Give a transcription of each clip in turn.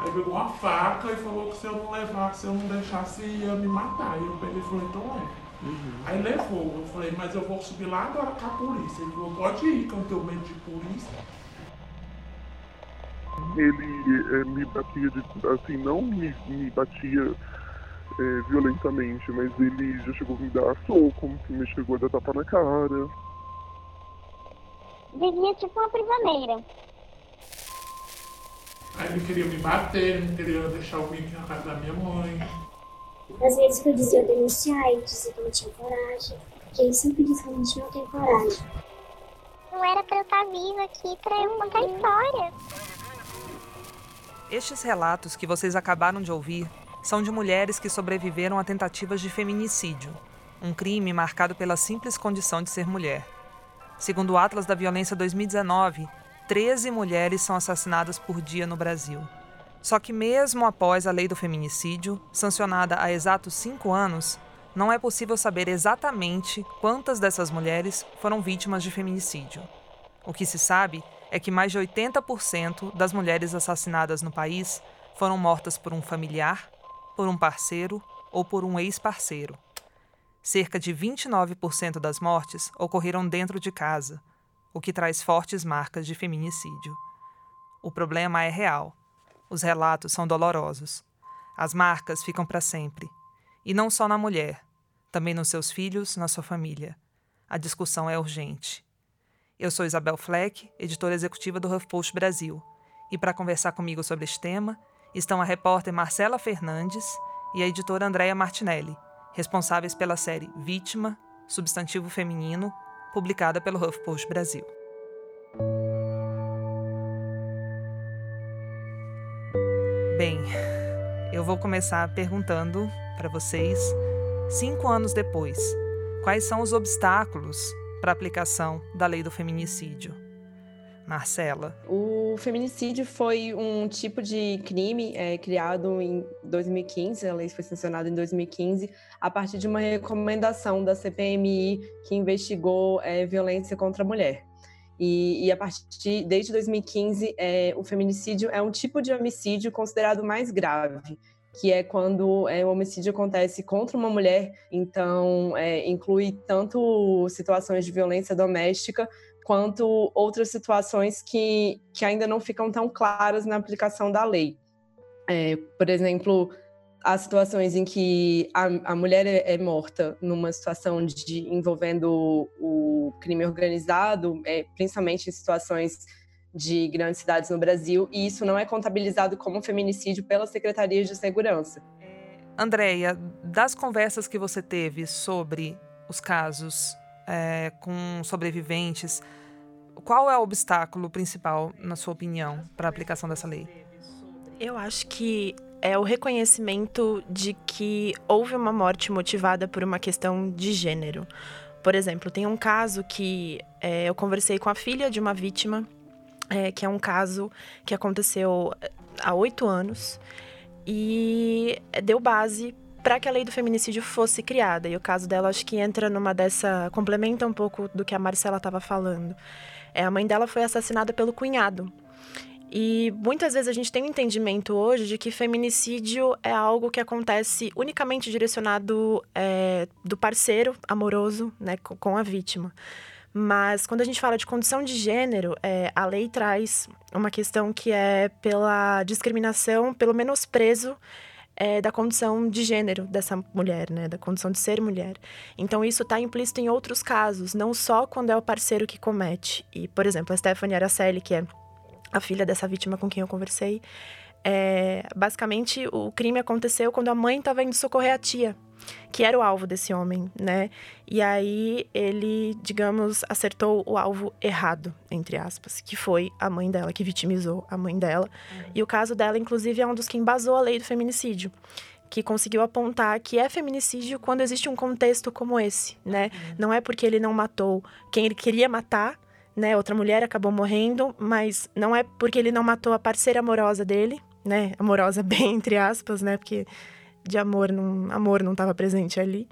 Aí pegou uma faca e falou que se eu não levasse, se eu não deixasse, ia me matar. E eu peguei e falei, então leva. Uhum. Aí levou, eu falei, mas eu vou subir lá agora com a polícia. Ele falou, pode ir, que eu não tenho medo de polícia. Ele é, me batia, de, assim, não me, me batia é, violentamente, mas ele já chegou a me dar soco, me chegou a dar tapa na cara. Vivia tipo uma prisioneira. Aí ele queria me bater, ele não queria deixar eu vir aqui na casa da minha mãe. Às vezes que eu dizia eu denunciar, ele dizia que eu não tinha coragem. Que ele sempre disse que a gente não tem coragem. Não era pra eu estar viva aqui pra eu contar a história. Estes relatos que vocês acabaram de ouvir são de mulheres que sobreviveram a tentativas de feminicídio, um crime marcado pela simples condição de ser mulher. Segundo o Atlas da Violência 2019, 13 mulheres são assassinadas por dia no Brasil. Só que, mesmo após a lei do feminicídio, sancionada há exatos cinco anos, não é possível saber exatamente quantas dessas mulheres foram vítimas de feminicídio. O que se sabe é que mais de 80% das mulheres assassinadas no país foram mortas por um familiar, por um parceiro ou por um ex-parceiro. Cerca de 29% das mortes ocorreram dentro de casa, o que traz fortes marcas de feminicídio. O problema é real os relatos são dolorosos. As marcas ficam para sempre. E não só na mulher, também nos seus filhos, na sua família. A discussão é urgente. Eu sou Isabel Fleck, editora executiva do HuffPost Brasil. E para conversar comigo sobre este tema, estão a repórter Marcela Fernandes e a editora Andréa Martinelli, responsáveis pela série Vítima, Substantivo Feminino, publicada pelo HuffPost Brasil. Bem, eu vou começar perguntando para vocês, cinco anos depois, quais são os obstáculos para a aplicação da lei do feminicídio? Marcela. O feminicídio foi um tipo de crime é, criado em 2015, a lei foi sancionada em 2015, a partir de uma recomendação da CPMI que investigou é, violência contra a mulher. E, e, a partir desde 2015, é, o feminicídio é um tipo de homicídio considerado mais grave, que é quando é, o homicídio acontece contra uma mulher. Então, é, inclui tanto situações de violência doméstica quanto outras situações que, que ainda não ficam tão claras na aplicação da lei. É, por exemplo, há situações em que a, a mulher é, é, morta numa situação de envolvendo o crime organizado, é, principalmente em situações de grandes cidades no Brasil, e isso não é contabilizado como feminicídio pelas secretarias de segurança. Andréia, das conversas que você teve sobre os casos é, com sobreviventes, qual é o obstáculo principal, na sua opinião, para a aplicação dessa lei? Eu acho que é o reconhecimento de que houve uma morte motivada por uma questão de gênero. Por exemplo, tem um caso que é, eu conversei com a filha de uma vítima, é, que é um caso que aconteceu é, há oito anos e deu base para que a lei do feminicídio fosse criada. E o caso dela acho que entra numa dessa. complementa um pouco do que a Marcela estava falando. É, a mãe dela foi assassinada pelo cunhado. E muitas vezes a gente tem um entendimento hoje de que feminicídio é algo que acontece unicamente direcionado é, do parceiro amoroso né, com a vítima. Mas quando a gente fala de condição de gênero, é, a lei traz uma questão que é pela discriminação, pelo menosprezo é, da condição de gênero dessa mulher, né? Da condição de ser mulher. Então, isso está implícito em outros casos, não só quando é o parceiro que comete. E, por exemplo, a Stephanie Araceli, que é a filha dessa vítima com quem eu conversei, é, basicamente o crime aconteceu quando a mãe estava indo socorrer a tia, que era o alvo desse homem, né? E aí ele, digamos, acertou o alvo errado, entre aspas, que foi a mãe dela, que vitimizou a mãe dela. Uhum. E o caso dela, inclusive, é um dos que embasou a lei do feminicídio que conseguiu apontar que é feminicídio quando existe um contexto como esse, né? Uhum. Não é porque ele não matou quem ele queria matar, né? Outra mulher acabou morrendo, mas não é porque ele não matou a parceira amorosa dele, né? Amorosa bem entre aspas, né? Porque de amor não, amor não estava presente ali.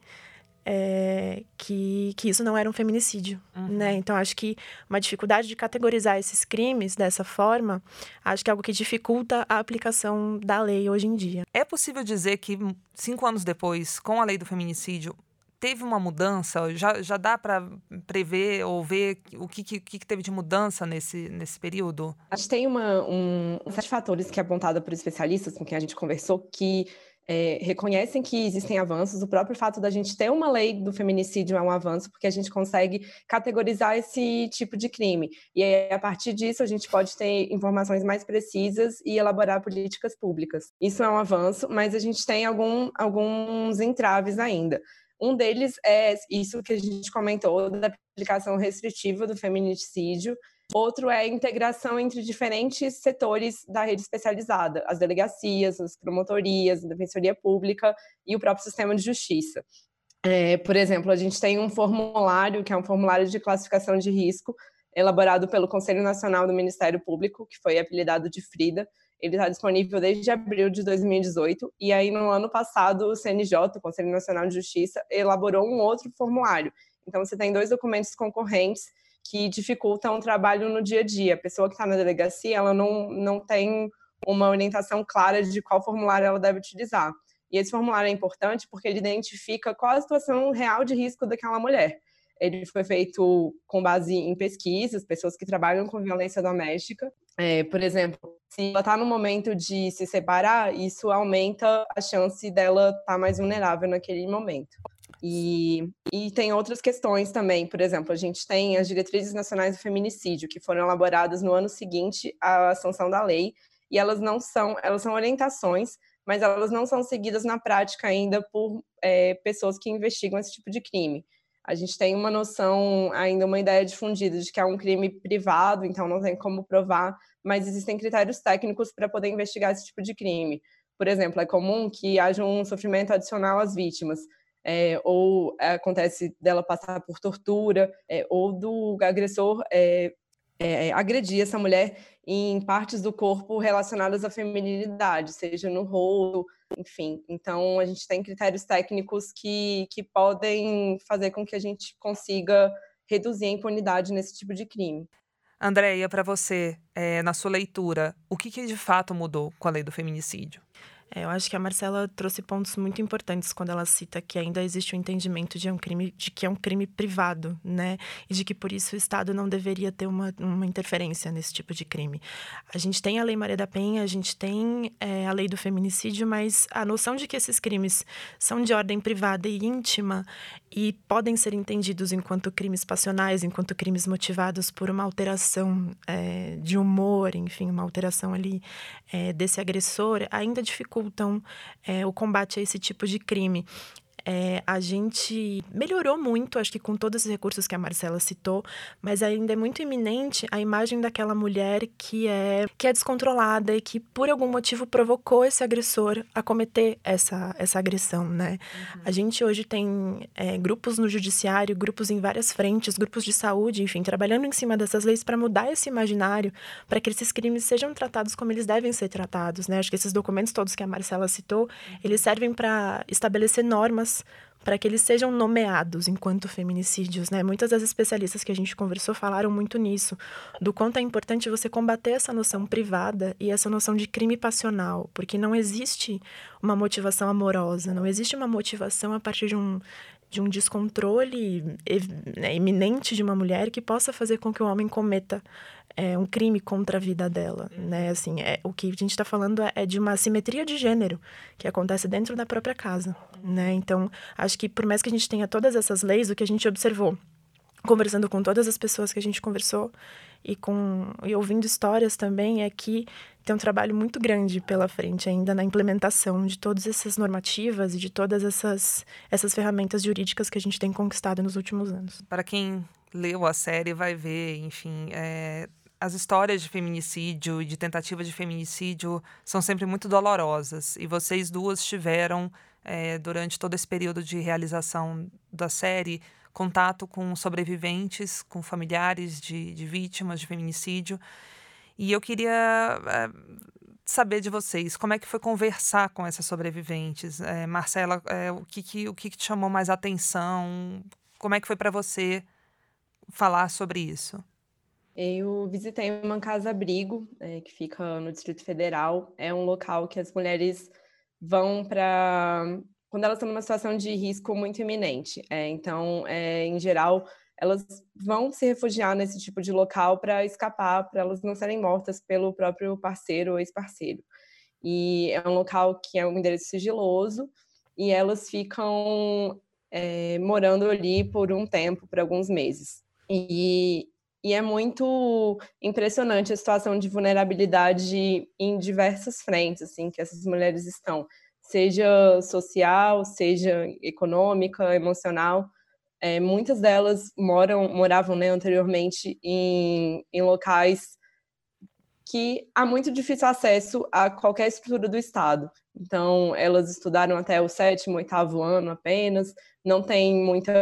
é, que, que isso não era um feminicídio, uhum. né? Então, acho que uma dificuldade de categorizar esses crimes dessa forma, acho que é algo que dificulta a aplicação da lei hoje em dia. É possível dizer que cinco anos depois, com a lei do feminicídio, teve uma mudança? Já, já dá para prever ou ver o que, que, que, teve de mudança nesse, nesse período? Acho que tem uma, um, um set de fatores que é apontado por especialistas com quem a gente conversou que é, reconhecem que existem avanços. O próprio fato da gente ter uma lei do feminicídio é um avanço, porque a gente consegue categorizar esse tipo de crime. E aí, a partir disso, a gente pode ter informações mais precisas e elaborar políticas públicas. Isso é um avanço, mas a gente tem algum, alguns entraves ainda. Um deles é isso que a gente comentou, da aplicação restritiva do feminicídio, Outro é a integração entre diferentes setores da rede especializada, as delegacias, as promotorias, a defensoria pública e o próprio sistema de justiça. É, por exemplo, a gente tem um formulário, que é um formulário de classificação de risco, elaborado pelo Conselho Nacional do Ministério Público, que foi apelidado de FRIDA. Ele está disponível desde abril de 2018, e aí no ano passado o CNJ, o Conselho Nacional de Justiça, elaborou um outro formulário. Então você tem dois documentos concorrentes que dificultam o trabalho no dia a dia. A pessoa que está na delegacia, ela não, não tem uma orientação clara de qual formulário ela deve utilizar. E esse formulário é importante porque ele identifica qual a situação real de risco daquela mulher. Ele foi feito com base em pesquisas, pessoas que trabalham com violência doméstica. É, por exemplo, se ela está no momento de se separar, isso aumenta a chance dela estar tá mais vulnerável naquele momento. E, e tem outras questões também, por exemplo, a gente tem as diretrizes nacionais do feminicídio, que foram elaboradas no ano seguinte à sanção da lei, e elas não são, elas são orientações, mas elas não são seguidas na prática ainda por é, pessoas que investigam esse tipo de crime. A gente tem uma noção, ainda uma ideia difundida de que é um crime privado, então não tem como provar, mas existem critérios técnicos para poder investigar esse tipo de crime. Por exemplo, é comum que haja um sofrimento adicional às vítimas, é, ou acontece dela passar por tortura, é, ou do agressor é, agredir essa mulher em partes do corpo relacionadas à feminilidade, seja no rosto, enfim. Então, a gente tem critérios técnicos que, que podem fazer com que a gente consiga reduzir a impunidade nesse tipo de crime. Andréia, para você, na sua leitura, o que, que de fato mudou com a lei do feminicídio? É, eu acho que a Marcela trouxe pontos muito importantes quando ela cita que ainda existe o um entendimento de, um crime, de que é um crime privado, né? E de que por isso o Estado não deveria ter uma, uma interferência nesse tipo de crime. A gente tem a Lei Maria da Penha, a gente tem é, a lei do feminicídio, mas a noção de que esses crimes são de ordem privada e íntima e podem ser entendidos enquanto crimes passionais, enquanto crimes motivados por uma alteração é, de humor, enfim, uma alteração ali é, desse agressor, ainda dificultam é, o combate a esse tipo de crime é, a gente melhorou muito, acho que com todos os recursos que a Marcela citou, mas ainda é muito iminente a imagem daquela mulher que é, que é descontrolada e que, por algum motivo, provocou esse agressor a cometer essa, essa agressão, né? Uhum. A gente hoje tem é, grupos no judiciário, grupos em várias frentes, grupos de saúde, enfim, trabalhando em cima dessas leis para mudar esse imaginário, para que esses crimes sejam tratados como eles devem ser tratados, né? Acho que esses documentos todos que a Marcela citou, uhum. eles servem para estabelecer normas para que eles sejam nomeados enquanto feminicídios, né? Muitas das especialistas que a gente conversou falaram muito nisso, do quanto é importante você combater essa noção privada e essa noção de crime passional, porque não existe uma motivação amorosa, não existe uma motivação a partir de um de um descontrole né, iminente de uma mulher que possa fazer com que o homem cometa é um crime contra a vida dela, né? Assim, é, o que a gente está falando é, é, de uma simetria de gênero que acontece dentro da própria casa, né? Então, acho que por mais que a gente tenha todas essas leis, o que a gente observou conversando com todas as pessoas que a gente conversou e com e ouvindo histórias também é que tem um trabalho muito grande pela frente ainda na implementação de todas essas normativas e de todas essas essas ferramentas jurídicas que a gente tem conquistado nos últimos anos. Para quem leu a série vai ver, enfim, é, as histórias de feminicídio e de tentativa de feminicídio são sempre muito dolorosas. E vocês duas tiveram, é, durante todo esse período de realização da série, contato com sobreviventes, com familiares de, de vítimas de feminicídio. E eu queria é, saber de vocês, como é que foi conversar com essas sobreviventes? É, Marcela, é, o, que, que, o que, que te chamou mais atenção? Como é que foi para você falar sobre isso? Eu visitei uma casa-abrigo é, que fica no Distrito Federal. É um local que as mulheres vão para quando elas estão numa situação de risco muito iminente. É, então, é, em geral, elas vão se refugiar nesse tipo de local para escapar, para elas não serem mortas pelo próprio parceiro ou ex-parceiro. E é um local que é um endereço sigiloso e elas ficam é, morando ali por um tempo, por alguns meses. E, e é muito impressionante a situação de vulnerabilidade em diversas frentes, assim, que essas mulheres estão, seja social, seja econômica, emocional é, muitas delas moram, moravam né, anteriormente em, em locais que há muito difícil acesso a qualquer estrutura do Estado. Então, elas estudaram até o sétimo, oitavo ano apenas, não tem muita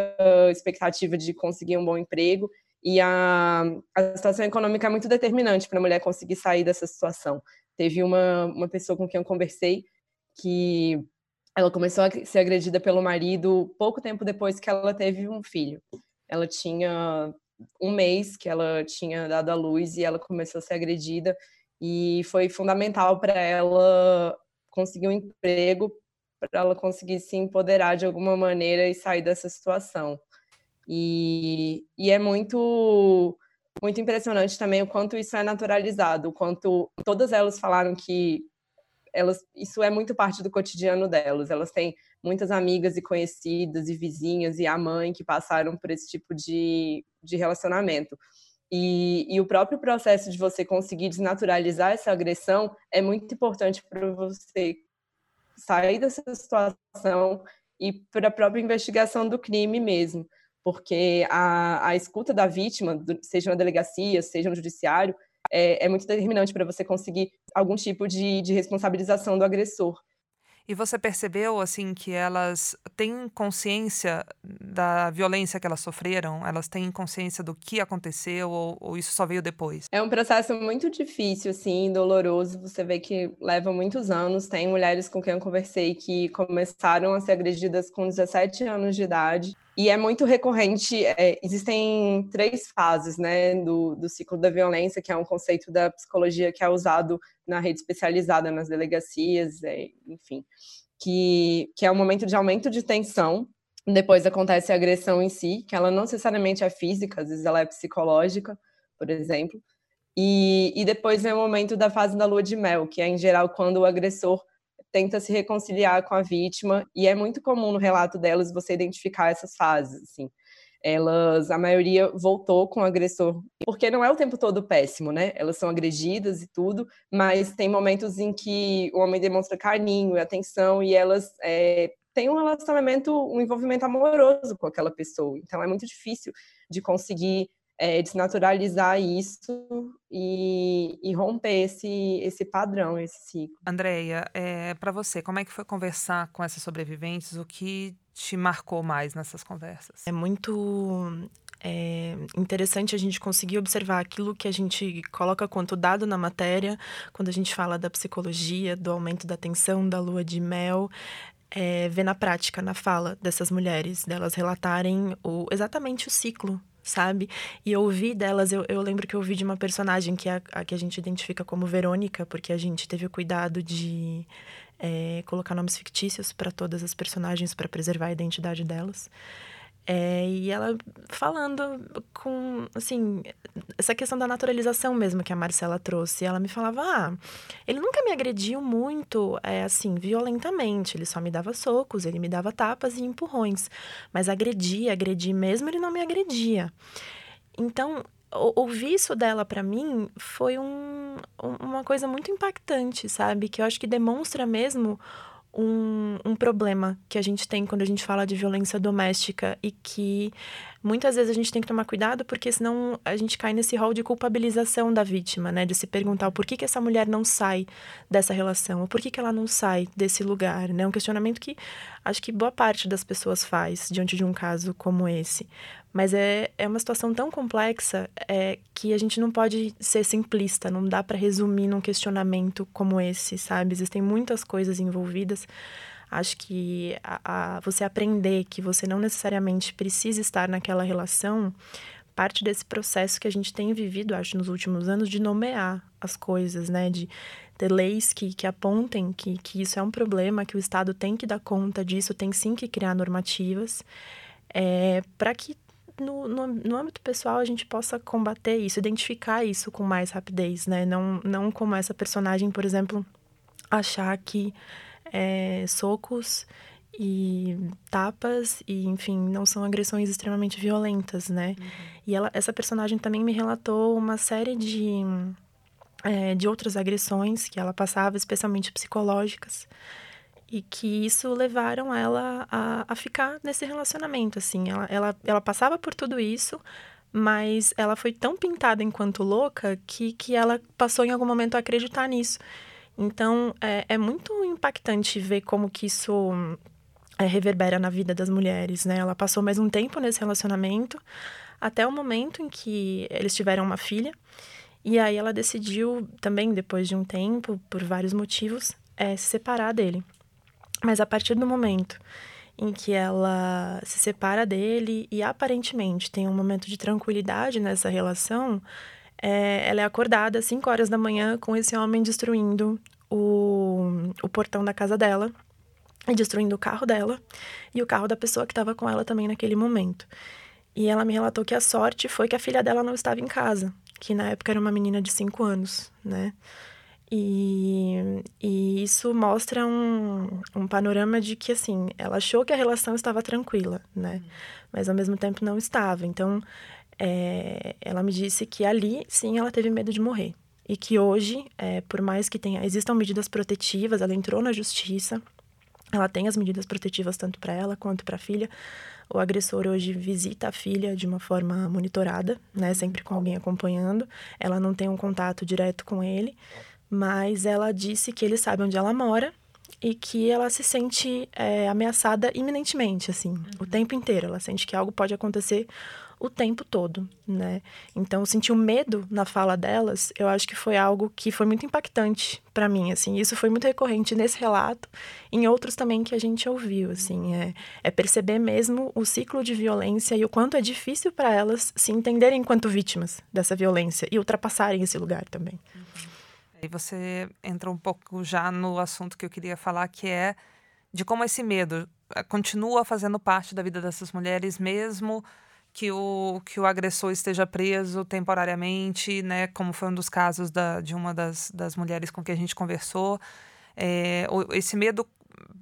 expectativa de conseguir um bom emprego, e a, a situação econômica é muito determinante para a mulher conseguir sair dessa situação. Teve uma, uma pessoa com quem eu conversei que ela começou a ser agredida pelo marido pouco tempo depois que ela teve um filho. Ela tinha um mês que ela tinha dado à luz e ela começou a ser agredida e foi fundamental para ela conseguir um emprego para ela conseguir se empoderar de alguma maneira e sair dessa situação. E, e é muito muito impressionante também o quanto isso é naturalizado, o quanto todas elas falaram que elas, isso é muito parte do cotidiano delas. Elas têm muitas amigas e conhecidas e vizinhas e a mãe que passaram por esse tipo de, de relacionamento. E, e o próprio processo de você conseguir desnaturalizar essa agressão é muito importante para você sair dessa situação e para a própria investigação do crime mesmo, porque a, a escuta da vítima, seja na delegacia, seja no judiciário, é, é muito determinante para você conseguir algum tipo de, de responsabilização do agressor. E você percebeu, assim, que elas têm consciência da violência que elas sofreram? Elas têm consciência do que aconteceu ou, ou, isso só veio depois? É um processo muito difícil, assim, doloroso. Você vê que leva muitos anos. Tem mulheres com quem eu conversei que começaram a ser agredidas com 17 anos de idade. E é muito recorrente, é, existem três fases né, do, do ciclo da violência, que é um conceito da psicologia que é usado na rede especializada, nas delegacias, é, enfim, que, que é um momento de aumento de tensão, depois acontece a agressão em si, que ela não necessariamente é física, às vezes ela é psicológica, por exemplo, e, e depois vem o momento da fase da lua de mel, que é, em geral, quando o agressor tenta se reconciliar com a vítima, e é muito comum no relato delas você identificar essas fases, assim. Elas, a maioria voltou com o agressor, porque não é o tempo todo péssimo, né? Elas são agredidas e tudo, mas tem momentos em que o homem demonstra carinho e atenção e elas é, têm um relacionamento, um envolvimento amoroso com aquela pessoa. Então é muito difícil de conseguir é, desnaturalizar isso e, e, romper esse, esse padrão, esse ciclo. Andréia, é, para você, como é que foi conversar com essas sobreviventes? O que te marcou mais nessas conversas? É muito é interessante a gente conseguir observar aquilo que a gente coloca quanto dado na matéria, quando a gente fala da psicologia, do aumento da tensão, da lua de mel, é, ver na prática, na fala dessas mulheres, delas relatarem o, exatamente o ciclo sabe? E eu ouvi delas, eu, eu lembro que eu ouvi de uma personagem que é a, a que a gente identifica como Verônica, porque a gente teve o cuidado de é, colocar nomes fictícios para todas as personagens para preservar a identidade delas. É, e ela falando com, assim, essa questão da naturalização mesmo que a Marcela trouxe. Ela me falava, ah, ele nunca me agrediu muito, é, assim, violentamente. Ele só me dava socos, ele me dava tapas e empurrões. Mas agredir, agredir mesmo, ele não me agredia. Então, ouvir isso dela para mim foi um, uma coisa muito impactante, sabe? Que eu acho que demonstra mesmo um, um problema que a gente tem quando a gente fala de violência doméstica e que muitas vezes a gente tem que tomar cuidado porque senão a gente cai nesse rol de culpabilização da vítima, né? De se perguntar por que, que essa mulher não sai dessa relação, ou por que, que ela não sai desse lugar, né? Um questionamento que acho que boa parte das pessoas faz diante de um caso como esse. Mas é, é uma situação tão complexa é, que a gente não pode ser simplista, não dá para resumir num questionamento como esse, sabe? Existem muitas coisas envolvidas. Acho que a, a, você aprender que você não necessariamente precisa estar naquela relação parte desse processo que a gente tem vivido, acho, nos últimos anos, de nomear as coisas, né? De ter leis que, que apontem que, que isso é um problema, que o Estado tem que dar conta disso, tem sim que criar normativas, é, para que no, no, no, âmbito pessoal a gente possa combater isso, identificar isso com mais rapidez, né? Não, não como essa personagem, por exemplo, achar que é, socos e tapas e enfim não são agressões extremamente violentas né uhum. e ela essa personagem também me relatou uma série de é, de outras agressões que ela passava especialmente psicológicas e que isso levaram ela a, a ficar nesse relacionamento assim ela, ela ela passava por tudo isso mas ela foi tão pintada enquanto louca que, que ela passou em algum momento a acreditar nisso então, é, é muito impactante ver como que isso é, reverbera na vida das mulheres, né? Ela passou mais um tempo nesse relacionamento, até o momento em que eles tiveram uma filha. E aí ela decidiu, também depois de um tempo, por vários motivos, é, se separar dele. Mas a partir do momento em que ela se separa dele e aparentemente tem um momento de tranquilidade nessa relação, é, ela é acordada às 5 horas da manhã com esse homem destruindo o, o portão da casa dela e destruindo o carro dela e o carro da pessoa que estava com ela também naquele momento. E ela me relatou que a sorte foi que a filha dela não estava em casa, que na época era uma menina de 5 anos, né? E, e isso mostra um, um panorama de que, assim, ela achou que a relação estava tranquila, né? Mas ao mesmo tempo não estava. Então, é, ela me disse que ali, sim, ela teve medo de morrer. E que hoje, é, por mais que tenha, existam medidas protetivas, ela entrou na justiça, ela tem as medidas protetivas tanto para ela quanto para a filha. O agressor hoje visita a filha de uma forma monitorada, né, sempre com alguém acompanhando. Ela não tem um contato direto com ele, mas ela disse que ele sabe onde ela mora e que ela se sente é, ameaçada iminentemente, assim, uhum. o tempo inteiro. Ela sente que algo pode acontecer o tempo todo, né? Então, sentir o medo na fala delas, eu acho que foi algo que foi muito impactante para mim, assim. Isso foi muito recorrente nesse relato, em outros também que a gente ouviu, assim, é, é perceber mesmo o ciclo de violência e o quanto é difícil para elas se entenderem enquanto vítimas dessa violência e ultrapassarem esse lugar também. E você entra um pouco já no assunto que eu queria falar, que é de como esse medo eh, continua fazendo parte da vida dessas mulheres mesmo que o, que o agressor esteja preso temporariamente, né? Como foi um dos casos da, de uma das, das mulheres com que a gente conversou. É, esse medo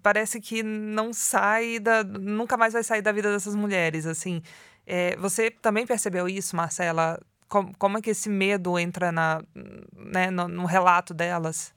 parece que não sai da, nunca mais vai sair da vida dessas mulheres, assim. É, você também percebeu isso, Marcela? Como, como é que esse medo entra na, né, no, no relato delas?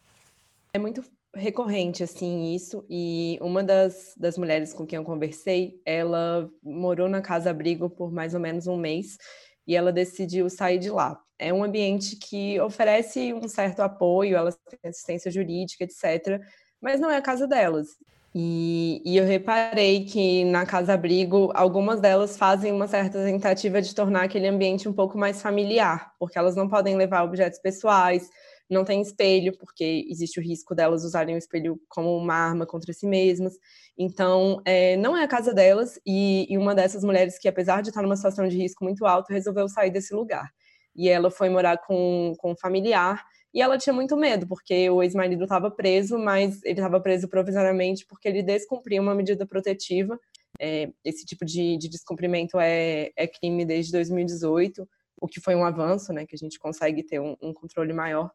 É muito recorrente, assim, isso. E uma das, das mulheres com quem eu conversei, ela morou na Casa Abrigo por mais ou menos um mês e ela decidiu sair de lá. É um ambiente que oferece um certo apoio, elas têm assistência jurídica, etc., mas não é a casa delas. E, e, eu reparei que na Casa Abrigo, algumas delas fazem uma certa tentativa de tornar aquele ambiente um pouco mais familiar, porque elas não podem levar objetos pessoais, não tem espelho, porque existe o risco delas usarem o espelho como uma arma contra si mesmas. Então, é, não é a casa delas, e, e, uma dessas mulheres que, apesar de estar numa situação de risco muito alto, resolveu sair desse lugar. E ela foi morar com, com um familiar, e ela tinha muito medo, porque o ex-marido estava preso, mas ele estava preso provisoriamente porque ele descumpriu uma medida protetiva. É, esse tipo de, de descumprimento é, é crime desde 2018, o que foi um avanço, né, que a gente consegue ter um, um controle maior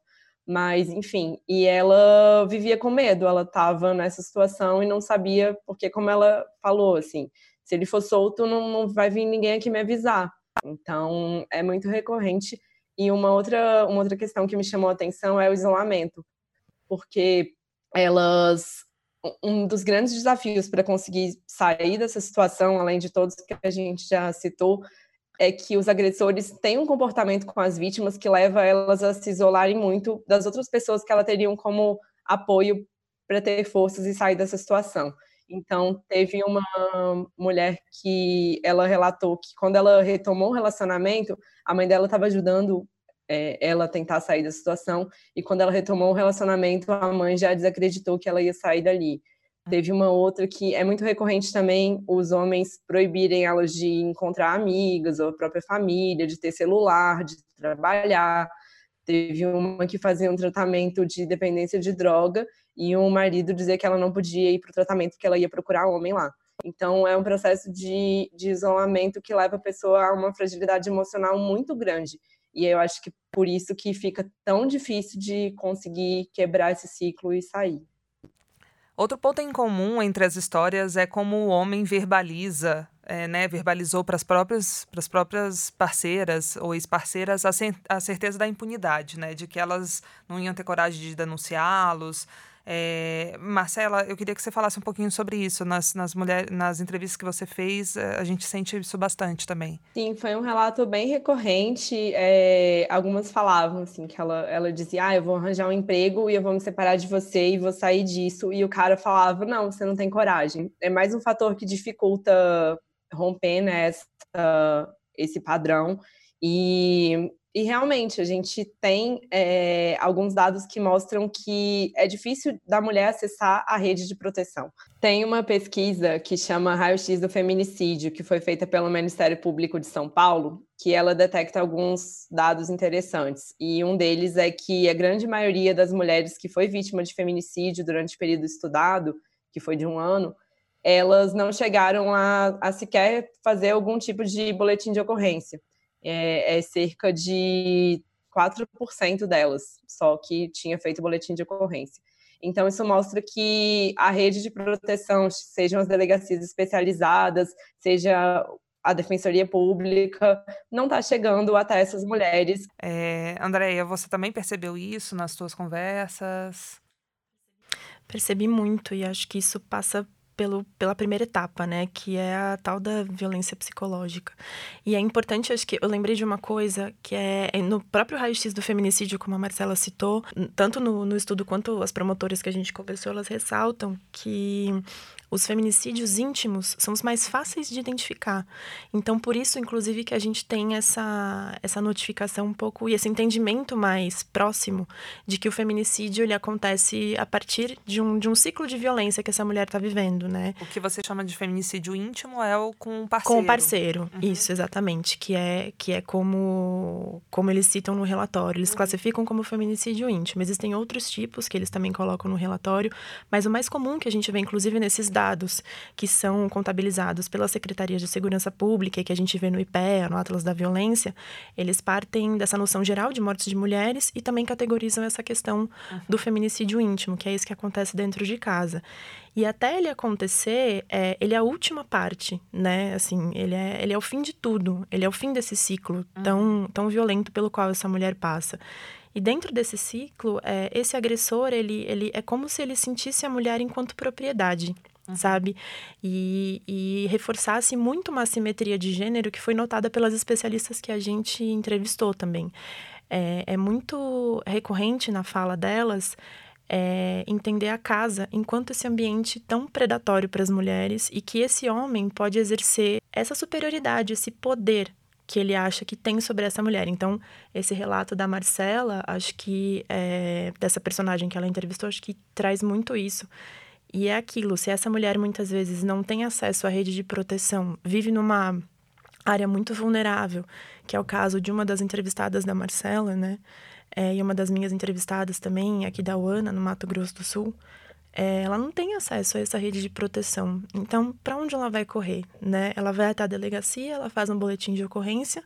mas, enfim, e ela vivia com medo, ela estava nessa situação e não sabia, porque, como ela falou, assim, se ele for solto, não, não vai vir ninguém aqui me avisar. Então, é muito recorrente. E uma outra, uma outra questão que me chamou a atenção é o isolamento, porque elas. Um dos grandes desafios para conseguir sair dessa situação, além de todos que a gente já citou, é que os agressores têm um comportamento com as vítimas que leva elas a se isolarem muito das outras pessoas que elas teriam como apoio para ter forças e sair dessa situação. Então, teve uma mulher que ela relatou que quando ela retomou o relacionamento, a mãe dela estava ajudando é, ela tentar sair da situação, e quando ela retomou o relacionamento, a mãe já desacreditou que ela ia sair dali. Teve uma outra que é muito recorrente também, os homens proibirem elas de encontrar amigas ou a própria família, de ter celular, de trabalhar. Teve uma que fazia um tratamento de dependência de droga e um marido dizer que ela não podia ir para o tratamento porque ela ia procurar homem lá. Então, é um processo de, de isolamento que leva a pessoa a uma fragilidade emocional muito grande. E eu acho que por isso que fica tão difícil de conseguir quebrar esse ciclo e sair. Outro ponto em comum entre as histórias é como o homem verbaliza, é, né, verbalizou para as próprias, as próprias parceiras ou ex-parceiras a, a certeza da impunidade, né, de que elas não iam ter coragem de denunciá-los, é, Marcela, eu queria que você falasse um pouquinho sobre isso. Nas, nas, mulher, nas entrevistas que você fez, é, a gente sente isso bastante também. Sim, foi um relato bem recorrente. É, algumas falavam assim, que ela, ela dizia, ah, eu vou arranjar um emprego e eu vou me separar de você e vou sair disso. E o cara falava, não, você não tem coragem. É mais um fator que dificulta romper né, essa, esse padrão. E e realmente, a gente tem é, alguns dados que mostram que é difícil da mulher acessar a rede de proteção. Tem uma pesquisa que chama Raio-X do Feminicídio, que foi feita pelo Ministério Público de São Paulo, que ela detecta alguns dados interessantes. E um deles é que a grande maioria das mulheres que foi vítima de feminicídio durante o período estudado, que foi de um ano, elas não chegaram a, a sequer fazer algum tipo de boletim de ocorrência é, é cerca de 4% delas só que tinha feito boletim de ocorrência. Então, isso mostra que a rede de proteção, sejam as delegacias especializadas, seja a Defensoria Pública, não está chegando até essas mulheres. É, Andréia, você também percebeu isso nas suas conversas? Percebi muito e acho que isso passa pelo, pela primeira etapa, né? Que é a tal da violência psicológica. E é importante, acho que eu lembrei de uma coisa que é, é no próprio raio-x do feminicídio, como a Marcela citou, tanto no, no estudo quanto as promotoras que a gente conversou, elas ressaltam que os feminicídios íntimos são os mais fáceis de identificar. Então, por isso, inclusive, que a gente tem essa, essa notificação um pouco e esse entendimento mais próximo de que o feminicídio ele acontece a partir de um, de um ciclo de violência que essa mulher está vivendo, né? O que você chama de feminicídio íntimo é o com o parceiro. Com o parceiro, uhum. isso, exatamente. Que é, que é como, como eles citam no relatório. Eles uhum. classificam como feminicídio íntimo. Existem outros tipos que eles também colocam no relatório, mas o mais comum que a gente vê, inclusive, nesses dados que são contabilizados pela Secretaria de Segurança Pública e que a gente vê no IPEA, no Atlas da Violência, eles partem dessa noção geral de mortes de mulheres e também categorizam essa questão uhum. do feminicídio íntimo, que é isso que acontece dentro de casa. E até ele acontecer, é, ele é a última parte, né? Assim, ele é, ele é o fim de tudo. Ele é o fim desse ciclo uhum. tão, tão violento pelo qual essa mulher passa. E dentro desse ciclo, é, esse agressor, ele, ele é como se ele sentisse a mulher enquanto propriedade uhum. sabe? E, e reforçasse muito uma simetria de gênero que foi notada pelas especialistas que a gente entrevistou também. É, é muito recorrente na fala delas é, entender a casa enquanto esse ambiente tão predatório para as mulheres e que esse homem pode exercer essa superioridade, esse poder que ele acha que tem sobre essa mulher. Então, esse relato da Marcela, acho que é, dessa personagem que ela entrevistou, acho que traz muito isso. E é aquilo, se essa mulher muitas vezes não tem acesso à rede de proteção, vive numa área muito vulnerável, que é o caso de uma das entrevistadas da Marcela, né? É, e uma das minhas entrevistadas também, aqui da UANA, no Mato Grosso do Sul, é, ela não tem acesso a essa rede de proteção. Então, para onde ela vai correr, né? Ela vai até a delegacia, ela faz um boletim de ocorrência,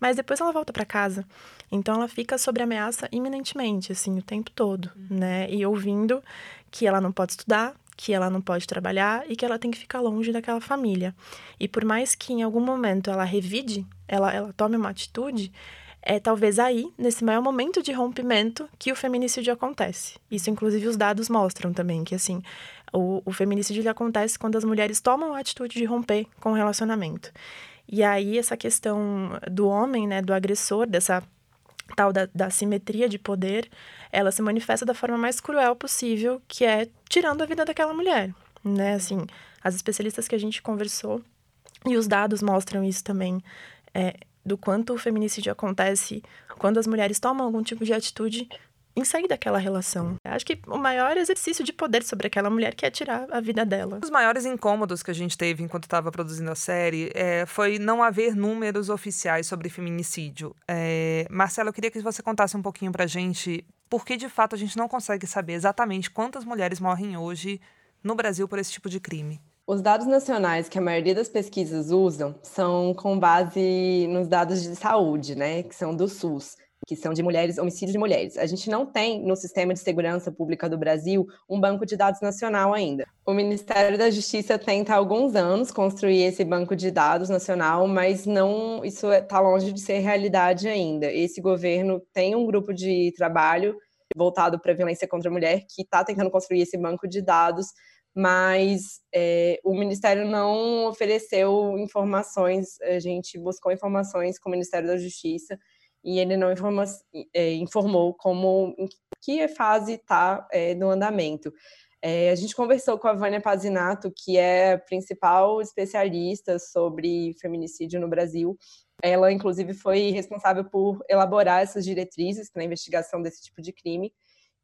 mas depois ela volta para casa. Então, ela fica sob ameaça iminentemente, assim, o tempo todo, uhum. né? E ouvindo que ela não pode estudar, que ela não pode trabalhar e que ela tem que ficar longe daquela família. E por mais que em algum momento ela revide, ela, ela tome uma atitude, é talvez aí, nesse maior momento de rompimento, que o feminicídio acontece. Isso, inclusive, os dados mostram também, que assim, o, o feminicídio ele acontece quando as mulheres tomam a atitude de romper com o relacionamento. E aí essa questão do homem, né, do agressor, dessa tal da, da simetria de poder, ela se manifesta da forma mais cruel possível, que é tirando a vida daquela mulher, né? Assim, as especialistas que a gente conversou e os dados mostram isso também, é, do quanto o feminicídio acontece quando as mulheres tomam algum tipo de atitude em sair daquela relação. Acho que o maior exercício de poder sobre aquela mulher que é tirar a vida dela. Os maiores incômodos que a gente teve enquanto estava produzindo a série é, foi não haver números oficiais sobre feminicídio. É, Marcela, eu queria que você contasse um pouquinho pra gente por que de fato a gente não consegue saber exatamente quantas mulheres morrem hoje no Brasil por esse tipo de crime. Os dados nacionais que a maioria das pesquisas usam são com base nos dados de saúde, né, que são do SUS que são de mulheres, homicídios de mulheres. A gente não tem no sistema de segurança pública do Brasil um banco de dados nacional ainda. O Ministério da Justiça tenta há alguns anos construir esse banco de dados nacional, mas não isso está é, longe de ser realidade ainda. Esse governo tem um grupo de trabalho voltado para a violência contra a mulher que está tentando construir esse banco de dados, mas é, o Ministério não ofereceu informações. A gente buscou informações com o Ministério da Justiça e ele não informa, é, informou como em que fase está é, no andamento. É, a gente conversou com a Vânia Pazinato, que é a principal especialista sobre feminicídio no Brasil. Ela, inclusive, foi responsável por elaborar essas diretrizes para a investigação desse tipo de crime.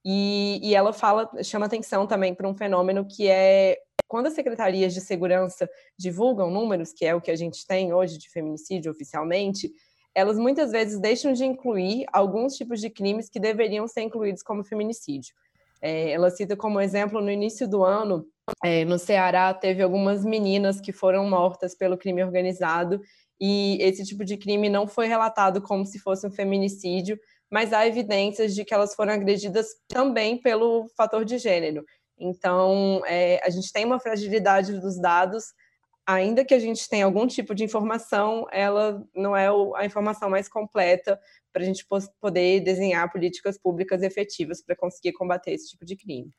E, e ela fala, chama atenção também para um fenômeno que é quando as secretarias de segurança divulgam números, que é o que a gente tem hoje de feminicídio oficialmente, elas muitas vezes deixam de incluir alguns tipos de crimes que deveriam ser incluídos como feminicídio. É, ela cita como exemplo, no início do ano, é, no Ceará, teve algumas meninas que foram mortas pelo crime organizado, e esse tipo de crime não foi relatado como se fosse um feminicídio, mas há evidências de que elas foram agredidas também pelo fator de gênero. Então, é, a gente tem uma fragilidade dos dados, ainda que a gente tenha algum tipo de informação, ela não é a informação mais completa para a gente poder desenhar políticas públicas efetivas para conseguir combater esse tipo de crime.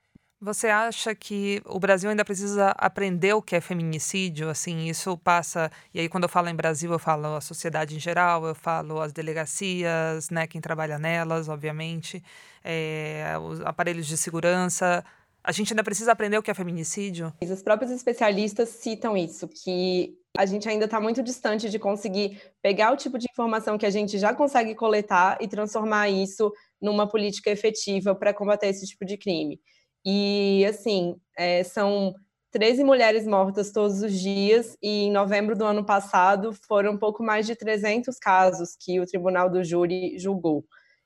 Você acha que o Brasil ainda precisa aprender o que é feminicídio? Assim, isso passa. E aí, quando eu falo em Brasil, eu falo a sociedade em geral, eu falo as delegacias, né, quem trabalha nelas, obviamente, é, os aparelhos de segurança. A gente ainda precisa aprender o que é feminicídio? Os próprios especialistas citam isso, que a gente ainda está muito distante de conseguir pegar o tipo de informação que a gente já consegue coletar e transformar isso numa política efetiva para combater esse tipo de crime. E, assim, é, são 13 mulheres mortas todos os dias, e em novembro do ano passado foram um pouco mais de 300 casos que o Tribunal do Júri julgou.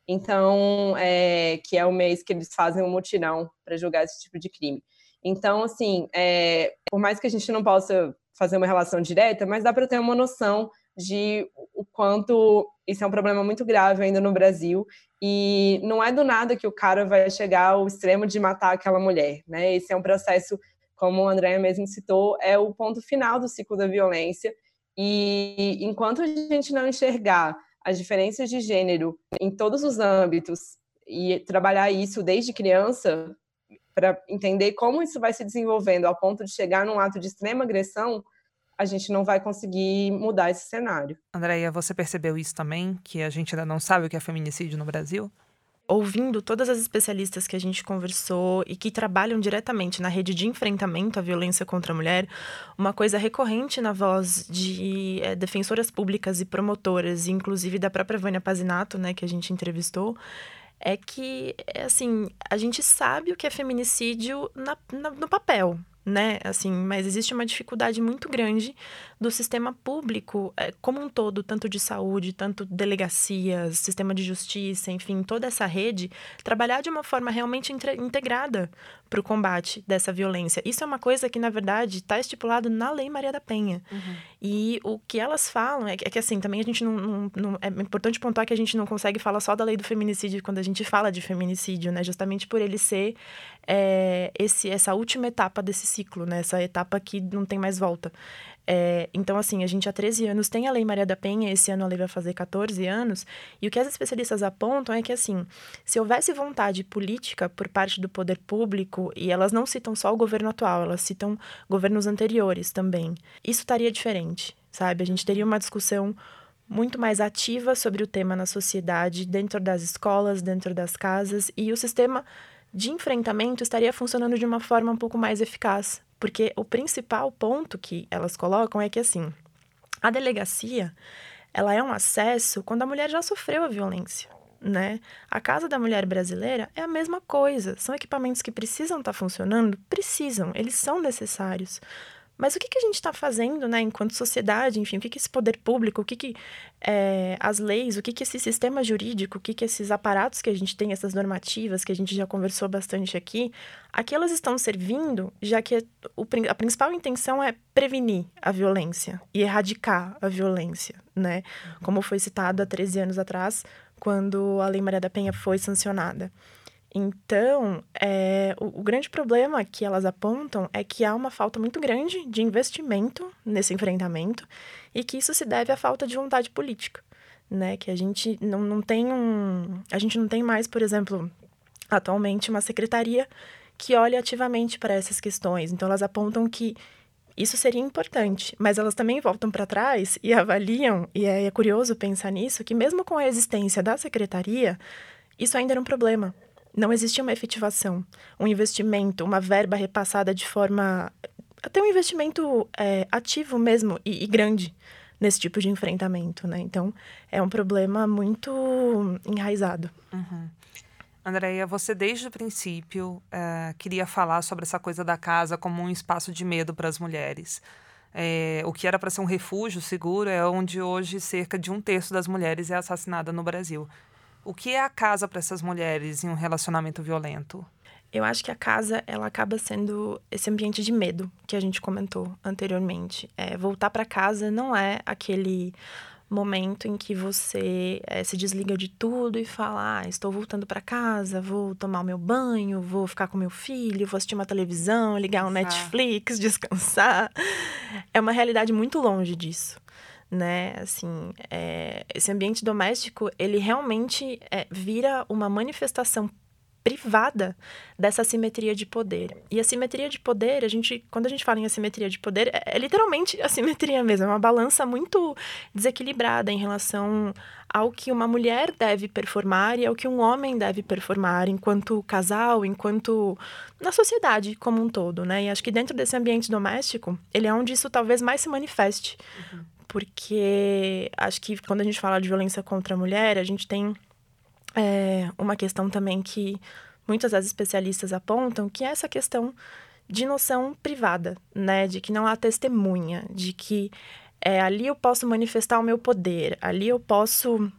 Então, é, que é o mês que eles fazem um mutirão para julgar esse tipo de crime. Então, assim, é, por mais que a gente não possa fazer uma relação direta, mas dá para ter uma noção de o quanto isso é um problema muito grave ainda no Brasil e não é do nada que o cara vai chegar ao extremo de matar aquela mulher, né? Esse é um processo, como a Andrea mesmo citou, é o ponto final do ciclo da violência e enquanto a gente não enxergar as diferenças de gênero em todos os âmbitos e trabalhar isso desde criança para entender como isso vai se desenvolvendo ao ponto de chegar num ato de extrema agressão, a gente não vai conseguir mudar esse cenário. Andréia, você percebeu isso também? Que a gente ainda não sabe o que é feminicídio no Brasil? ouvindo todas as especialistas que a gente conversou e que trabalham diretamente na rede de enfrentamento à violência contra a mulher, uma coisa recorrente na voz de é, defensoras públicas e promotoras, inclusive da própria Vânia Pazinato, né, que a gente entrevistou, é que, é assim, a gente sabe o que é feminicídio na, na, no papel, né? Assim, mas existe uma dificuldade muito grande do sistema público é, como um todo, tanto de saúde, tanto delegacias, sistema de justiça, enfim, toda essa rede, trabalhar de uma forma realmente integrada para o combate dessa violência. Isso é uma coisa que, na verdade, está estipulado na Lei Maria da Penha. Uhum. E o que elas falam é que, é que, assim, também a gente não, não, não, É importante pontuar que a gente não consegue falar só da lei do feminicídio quando a gente fala de feminicídio, né? Justamente por ele ser é, esse, essa última etapa desse ciclo, né? Essa etapa que não tem mais volta. É, então, assim, a gente há 13 anos tem a Lei Maria da Penha, esse ano a lei vai fazer 14 anos, e o que as especialistas apontam é que, assim, se houvesse vontade política por parte do poder público, e elas não citam só o governo atual, elas citam governos anteriores também, isso estaria diferente sabe? A gente teria uma discussão muito mais ativa sobre o tema na sociedade, dentro das escolas, dentro das casas, e o sistema de enfrentamento estaria funcionando de uma forma um pouco mais eficaz. Porque o principal ponto que elas colocam é que, assim, a delegacia, ela é um acesso quando a mulher já sofreu a violência, né? A Casa da Mulher Brasileira é a mesma coisa. São equipamentos que precisam estar tá funcionando? Precisam, eles são necessários. Mas o que, que a gente está fazendo, né, enquanto sociedade, enfim, o que, que esse poder público, o que, que é, as leis, o que, que esse sistema jurídico, o que, que esses aparatos que a gente tem, essas normativas que a gente já conversou bastante aqui, aqui elas estão servindo, já que o, a principal intenção é prevenir a violência e erradicar a violência, né? Como foi citado há 13 anos atrás, quando a Lei Maria da Penha foi sancionada. Então, é, o, o, grande problema que elas apontam é que há uma falta muito grande de investimento nesse enfrentamento e que isso se deve à falta de vontade política, né? Que a gente não, não tem um... A gente não tem mais, por exemplo, atualmente uma secretaria que olhe ativamente para essas questões. Então, elas apontam que isso seria importante, mas elas também voltam para trás e avaliam, e é, é curioso pensar nisso, que mesmo com a existência da secretaria, isso ainda era um problema, não existia uma efetivação, um investimento, uma verba repassada de forma. até um investimento é, ativo mesmo e, e, grande nesse tipo de enfrentamento, né? Então, é um problema muito enraizado. Uhum. Andréia, você desde o princípio é, queria falar sobre essa coisa da casa como um espaço de medo para as mulheres. É, o que era para ser um refúgio seguro é onde hoje cerca de um terço das mulheres é assassinada no Brasil. O que é a casa para essas mulheres em um relacionamento violento? Eu acho que a casa ela acaba sendo esse ambiente de medo que a gente comentou anteriormente. É, voltar para casa não é aquele momento em que você é, se desliga de tudo e fala: ah, estou voltando para casa, vou tomar o meu banho, vou ficar com meu filho, vou assistir uma televisão, ligar um Netflix, descansar. É uma realidade muito longe disso né? Assim, é, esse ambiente doméstico, ele realmente é, vira uma manifestação privada dessa assimetria de poder. E a simetria de poder, a gente, quando a gente fala em assimetria de poder, é, é literalmente assimetria mesmo, é uma balança muito desequilibrada em relação ao que uma mulher deve performar e ao que um homem deve performar enquanto casal, enquanto na sociedade como um todo, né? E acho que dentro desse ambiente doméstico, ele é onde isso talvez mais se manifeste. Uhum porque acho que quando a gente fala de violência contra a mulher, a gente tem é, uma questão também que muitas das especialistas apontam, que é essa questão de noção privada, né? De que não há testemunha, de que é, ali eu posso manifestar o meu poder, ali eu posso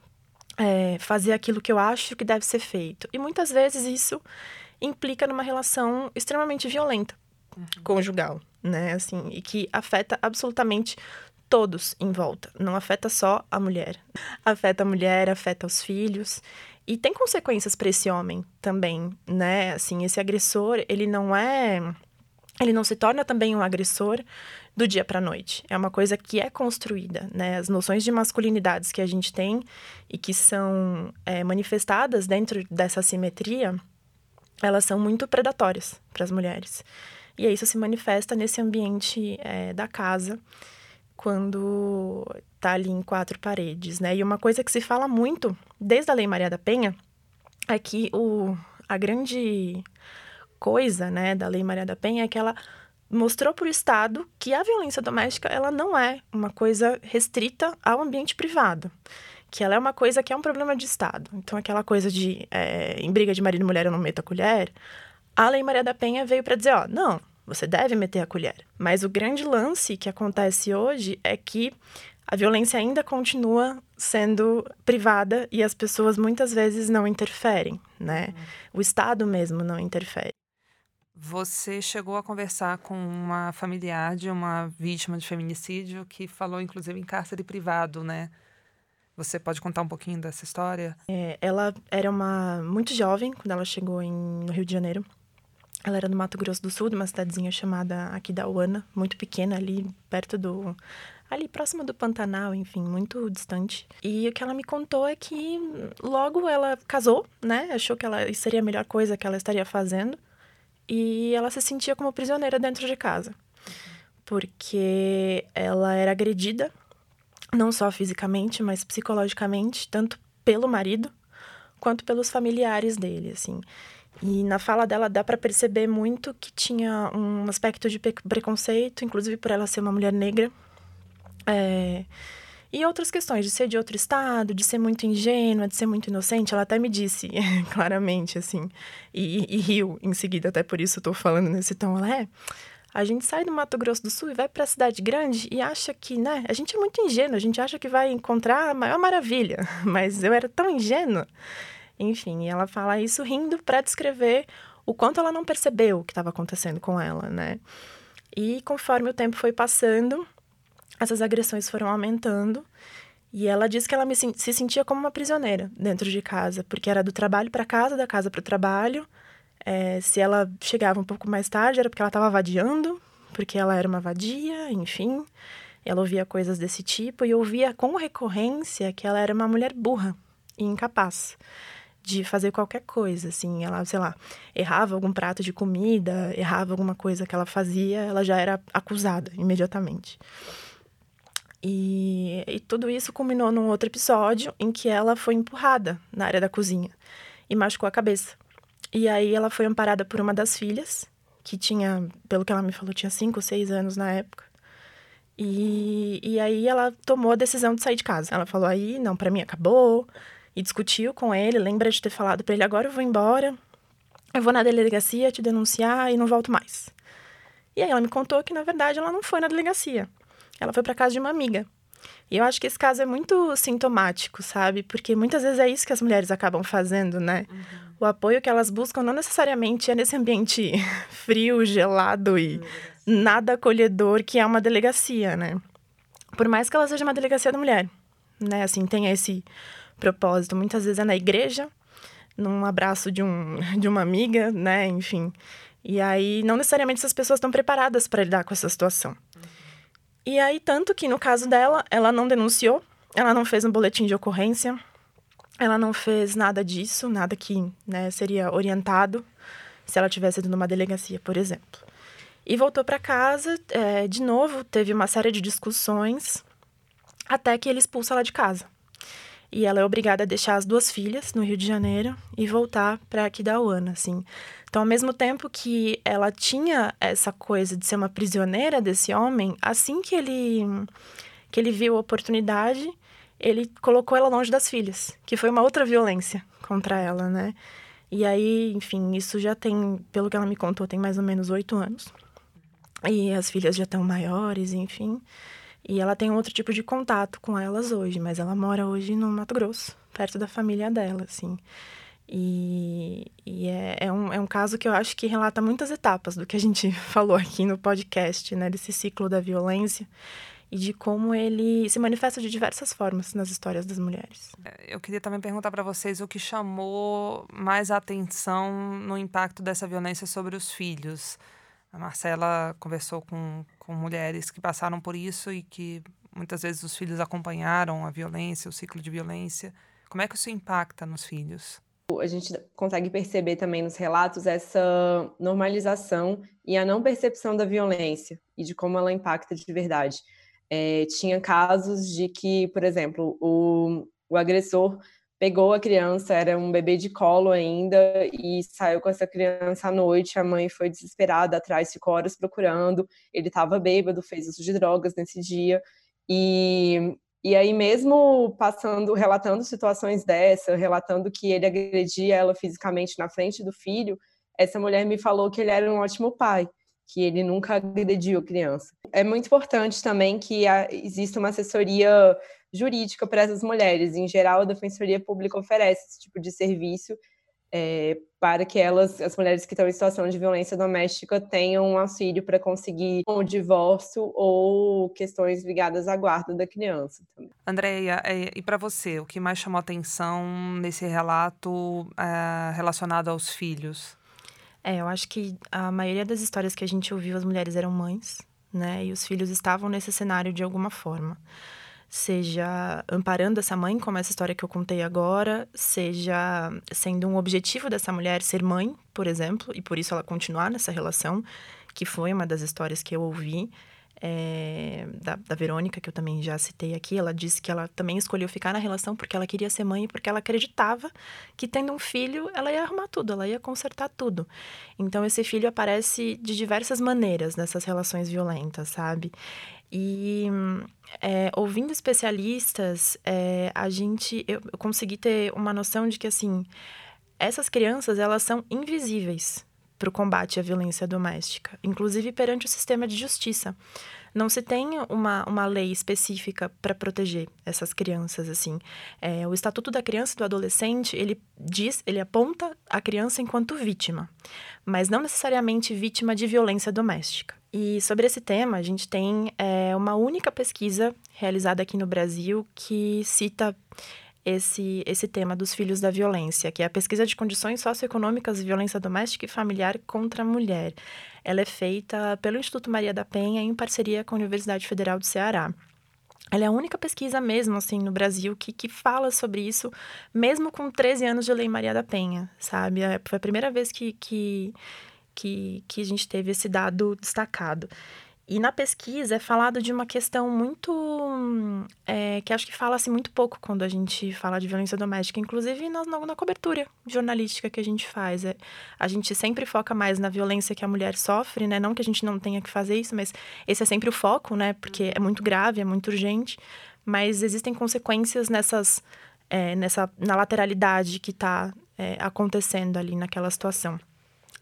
é, fazer aquilo que eu acho que deve ser feito. E muitas vezes isso implica numa relação extremamente violenta, uhum. conjugal, né? Assim, e que afeta absolutamente todos em volta. Não afeta só a mulher. Afeta a mulher, afeta os filhos. E tem consequências para esse homem também, né? Assim, esse agressor, ele não é. Ele não se torna também um agressor do dia para noite. É uma coisa que é construída, né? As noções de masculinidades que a gente tem e que são é, manifestadas dentro dessa simetria, elas são muito predatórias para as mulheres. E isso se manifesta nesse ambiente é, da casa quando está ali em quatro paredes, né? E uma coisa que se fala muito desde a Lei Maria da Penha é que o, a grande coisa, né, da Lei Maria da Penha é que ela mostrou para o Estado que a violência doméstica ela não é uma coisa restrita ao ambiente privado, que ela é uma coisa que é um problema de Estado. Então, aquela coisa de é, em briga de marido e mulher eu não meto a colher, a Lei Maria da Penha veio para dizer, ó, não, você deve meter a colher. Mas o grande lance que acontece hoje é que a violência ainda continua sendo privada e as pessoas muitas vezes não interferem, né? Uhum. O Estado mesmo não interfere. Você chegou a conversar com uma familiar de uma vítima de feminicídio que falou, inclusive, em cárcere privado, né? Você pode contar um pouquinho dessa história? É, ela era uma muito jovem quando ela chegou em, no Rio de Janeiro. Ela era do Mato Grosso do Sul, de uma cidadezinha chamada Aquidauana, muito pequena ali, perto do ali próxima do Pantanal, enfim, muito distante. E o que ela me contou é que logo ela casou, né? Achou que ela seria a melhor coisa que ela estaria fazendo. E ela se sentia como prisioneira dentro de casa. Porque ela era agredida não só fisicamente, mas psicologicamente, tanto pelo marido quanto pelos familiares dele, assim. E na fala dela dá para perceber muito que tinha um aspecto de preconceito, inclusive por ela ser uma mulher negra. É... E outras questões, de ser de outro estado, de ser muito ingênua, de ser muito inocente. Ela até me disse claramente, assim, e, e, riu em seguida, até por isso estou falando nesse tom. Ela é. A gente sai do Mato Grosso do Sul e vai para a cidade grande e acha que, né? A gente é muito ingênuo, a gente acha que vai encontrar a maior maravilha, mas eu era tão ingênua. Enfim, ela fala isso rindo para descrever o quanto ela não percebeu o que estava acontecendo com ela, né? E conforme o tempo foi passando, essas agressões foram aumentando. E ela disse que ela me, se sentia como uma prisioneira dentro de casa, porque era do trabalho para casa, da casa para o trabalho. É, se ela chegava um pouco mais tarde, era porque ela estava vadiando, porque ela era uma vadia, enfim. Ela ouvia coisas desse tipo e ouvia com recorrência que ela era uma mulher burra e incapaz de fazer qualquer coisa, assim, ela, sei lá, errava algum prato de comida, errava alguma coisa que ela fazia, ela já era acusada imediatamente. E, e tudo isso culminou num outro episódio em que ela foi empurrada na área da cozinha e machucou a cabeça. E aí ela foi amparada por uma das filhas, que tinha, pelo que ela me falou, tinha cinco seis anos na época. E, e aí ela tomou a decisão de sair de casa. Ela falou aí, não, para mim acabou. E discutiu com ele, lembra de ter falado para ele, agora eu vou embora. Eu vou na delegacia te denunciar e não volto mais. E aí ela me contou que, na verdade, ela não foi na delegacia. Ela foi para casa de uma amiga. E eu acho que esse caso é muito sintomático, sabe? Porque muitas vezes é isso que as mulheres acabam fazendo, né? Uhum o apoio que elas buscam não necessariamente é nesse ambiente frio, gelado e nada acolhedor que é uma delegacia, né? Por mais que ela seja uma delegacia da mulher, né? Assim, tenha esse propósito. Muitas vezes é na igreja, num abraço de, um, de uma amiga, né? Enfim. E aí, não necessariamente essas pessoas estão preparadas para lidar com essa situação. E aí, tanto que no caso dela, ela não denunciou, ela não fez um boletim de ocorrência, ela não fez nada disso, nada que né, seria orientado se ela tivesse ido numa delegacia, por exemplo. E voltou para casa, é, de novo, teve uma série de discussões, até que ele expulsa ela de casa. E ela é obrigada a deixar as duas filhas no Rio de Janeiro e voltar para Aquidauana, assim. Então, ao mesmo tempo que ela tinha essa coisa de ser uma prisioneira desse homem, assim que ele que ele viu a oportunidade, ele colocou ela longe das filhas, que foi uma outra violência contra ela, né? E aí, enfim, isso já tem, pelo que ela me contou, tem mais ou menos oito anos. E as filhas já estão maiores, enfim. E ela tem outro tipo de contato com elas hoje, mas ela mora hoje no Mato Grosso, perto da família dela, assim. E, e é, é, um, é um caso que eu acho que relata muitas etapas do que a gente falou aqui no podcast, né? Desse ciclo da violência e de como ele se manifesta de diversas formas nas histórias das mulheres. É, eu queria também perguntar para vocês o que chamou mais atenção no impacto dessa violência sobre os filhos. A Marcela conversou com, com mulheres que passaram por isso e que muitas vezes os filhos acompanharam a violência, o ciclo de violência. Como é que isso impacta nos filhos? A gente consegue perceber também nos relatos essa normalização e a não percepção da violência e de como ela impacta de verdade. É, tinha casos de que, por exemplo, o, o agressor pegou a criança, era um bebê de colo ainda, e saiu com essa criança à noite. A mãe foi desesperada atrás, ficou horas procurando. Ele estava bêbado, fez uso de drogas nesse dia. E, e aí, mesmo passando, relatando situações dessa, relatando que ele agredia ela fisicamente na frente do filho, essa mulher me falou que ele era um ótimo pai que ele nunca agrediu a criança. É muito importante também que exista uma assessoria jurídica para essas mulheres. Em geral, a Defensoria Pública oferece esse tipo de serviço é, para que elas, as mulheres que estão em situação de violência doméstica, tenham um auxílio para conseguir um divórcio ou questões ligadas à guarda da criança. Também. Andréia, é, e para você, o que mais chamou atenção nesse relato é, relacionado aos filhos? É, eu acho que a maioria das histórias que a gente ouviu, as mulheres eram mães, né? E os filhos estavam nesse cenário de alguma forma. Seja amparando essa mãe, como essa história que eu contei agora, seja sendo um objetivo dessa mulher ser mãe, por exemplo, e por isso ela continuar nessa relação, que foi uma das histórias que eu ouvi. é, da, da Verônica, que eu também já citei aqui, ela disse que ela também escolheu ficar na relação porque ela queria ser mãe e porque ela acreditava que tendo um filho, ela ia arrumar tudo, ela ia consertar tudo. Então, esse filho aparece de diversas maneiras nessas relações violentas, sabe? E é, ouvindo especialistas, é, a gente, eu, eu consegui ter uma noção de que, assim, essas crianças, elas são invisíveis para o combate à violência doméstica, inclusive perante o sistema de justiça. Não se tem uma, uma lei específica para proteger essas crianças, assim. É, o Estatuto da Criança e do Adolescente, ele diz, ele aponta a criança enquanto vítima, mas não necessariamente vítima de violência doméstica. E sobre esse tema, a gente tem é, uma única pesquisa realizada aqui no Brasil que cita esse, esse tema dos filhos da violência, que é a pesquisa de condições socioeconômicas de violência doméstica e familiar contra a mulher. Ela é feita pelo Instituto Maria da Penha em parceria com a Universidade Federal do Ceará. Ela é a única pesquisa mesmo, assim, no Brasil que, que fala sobre isso, mesmo com 13 anos de Lei Maria da Penha, sabe? É, foi a primeira vez que, que, que, que a gente teve esse dado destacado. E na pesquisa é falado de uma questão muito. É, que acho que fala-se muito pouco quando a gente fala de violência doméstica, inclusive na, na cobertura jornalística que a gente faz. É, a gente sempre foca mais na violência que a mulher sofre, né? Não que a gente não tenha que fazer isso, mas esse é sempre o foco, né? Porque é muito grave, é muito urgente, mas existem consequências nessas. É, nessa, na lateralidade que está é, acontecendo ali naquela situação.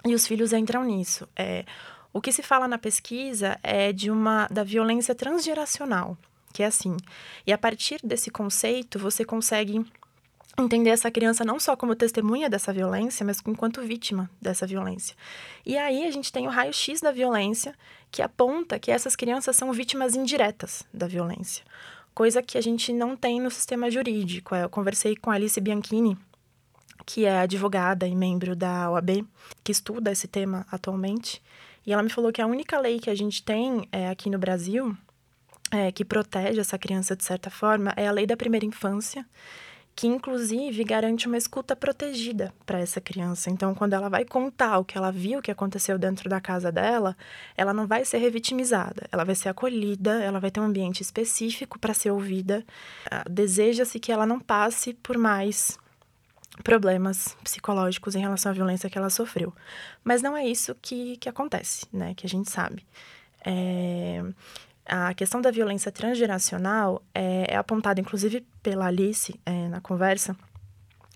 E os filhos entram nisso. É, o que se fala na pesquisa é de uma da violência transgeracional, que é assim. E a partir desse conceito, você consegue entender essa criança não só como testemunha dessa violência, mas enquanto vítima dessa violência. E aí a gente tem o raio-x da violência, que aponta que essas crianças são vítimas indiretas da violência, coisa que a gente não tem no sistema jurídico. Eu conversei com a Alice Bianchini, que é advogada e membro da OAB, que estuda esse tema atualmente, e ela me falou que a única lei que a gente tem é, aqui no Brasil, é, que protege essa criança de certa forma, é a lei da primeira infância, que inclusive garante uma escuta protegida para essa criança. Então, quando ela vai contar o que ela viu que aconteceu dentro da casa dela, ela não vai ser revitimizada, ela vai ser acolhida, ela vai ter um ambiente específico para ser ouvida. Ah, deseja-se que ela não passe por mais problemas psicológicos em relação à violência que ela sofreu. Mas não é isso que, que acontece, né? Que a gente sabe. É, a questão da violência transgeracional é, é apontada, inclusive, pela Alice é, na conversa,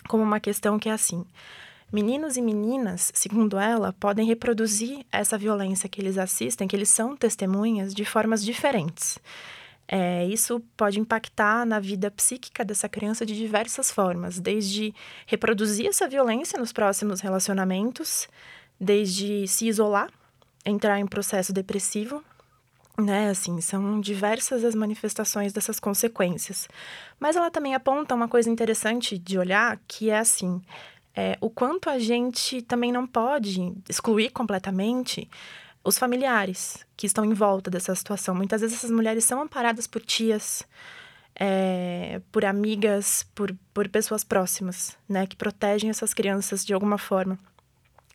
como uma questão que é assim. Meninos e meninas, segundo ela, podem reproduzir essa violência que eles assistem, que eles são testemunhas, de formas diferentes. É, isso pode impactar na vida psíquica dessa criança de diversas formas, desde reproduzir essa violência nos próximos relacionamentos, desde se isolar, entrar em processo depressivo, né? Assim, são diversas as manifestações dessas consequências. Mas ela também aponta uma coisa interessante de olhar, que é assim, é, o quanto a gente também não pode excluir completamente os familiares que estão em volta dessa situação. Muitas vezes essas mulheres são amparadas por tias, é, por amigas, por, por pessoas próximas, né, que protegem essas crianças de alguma forma.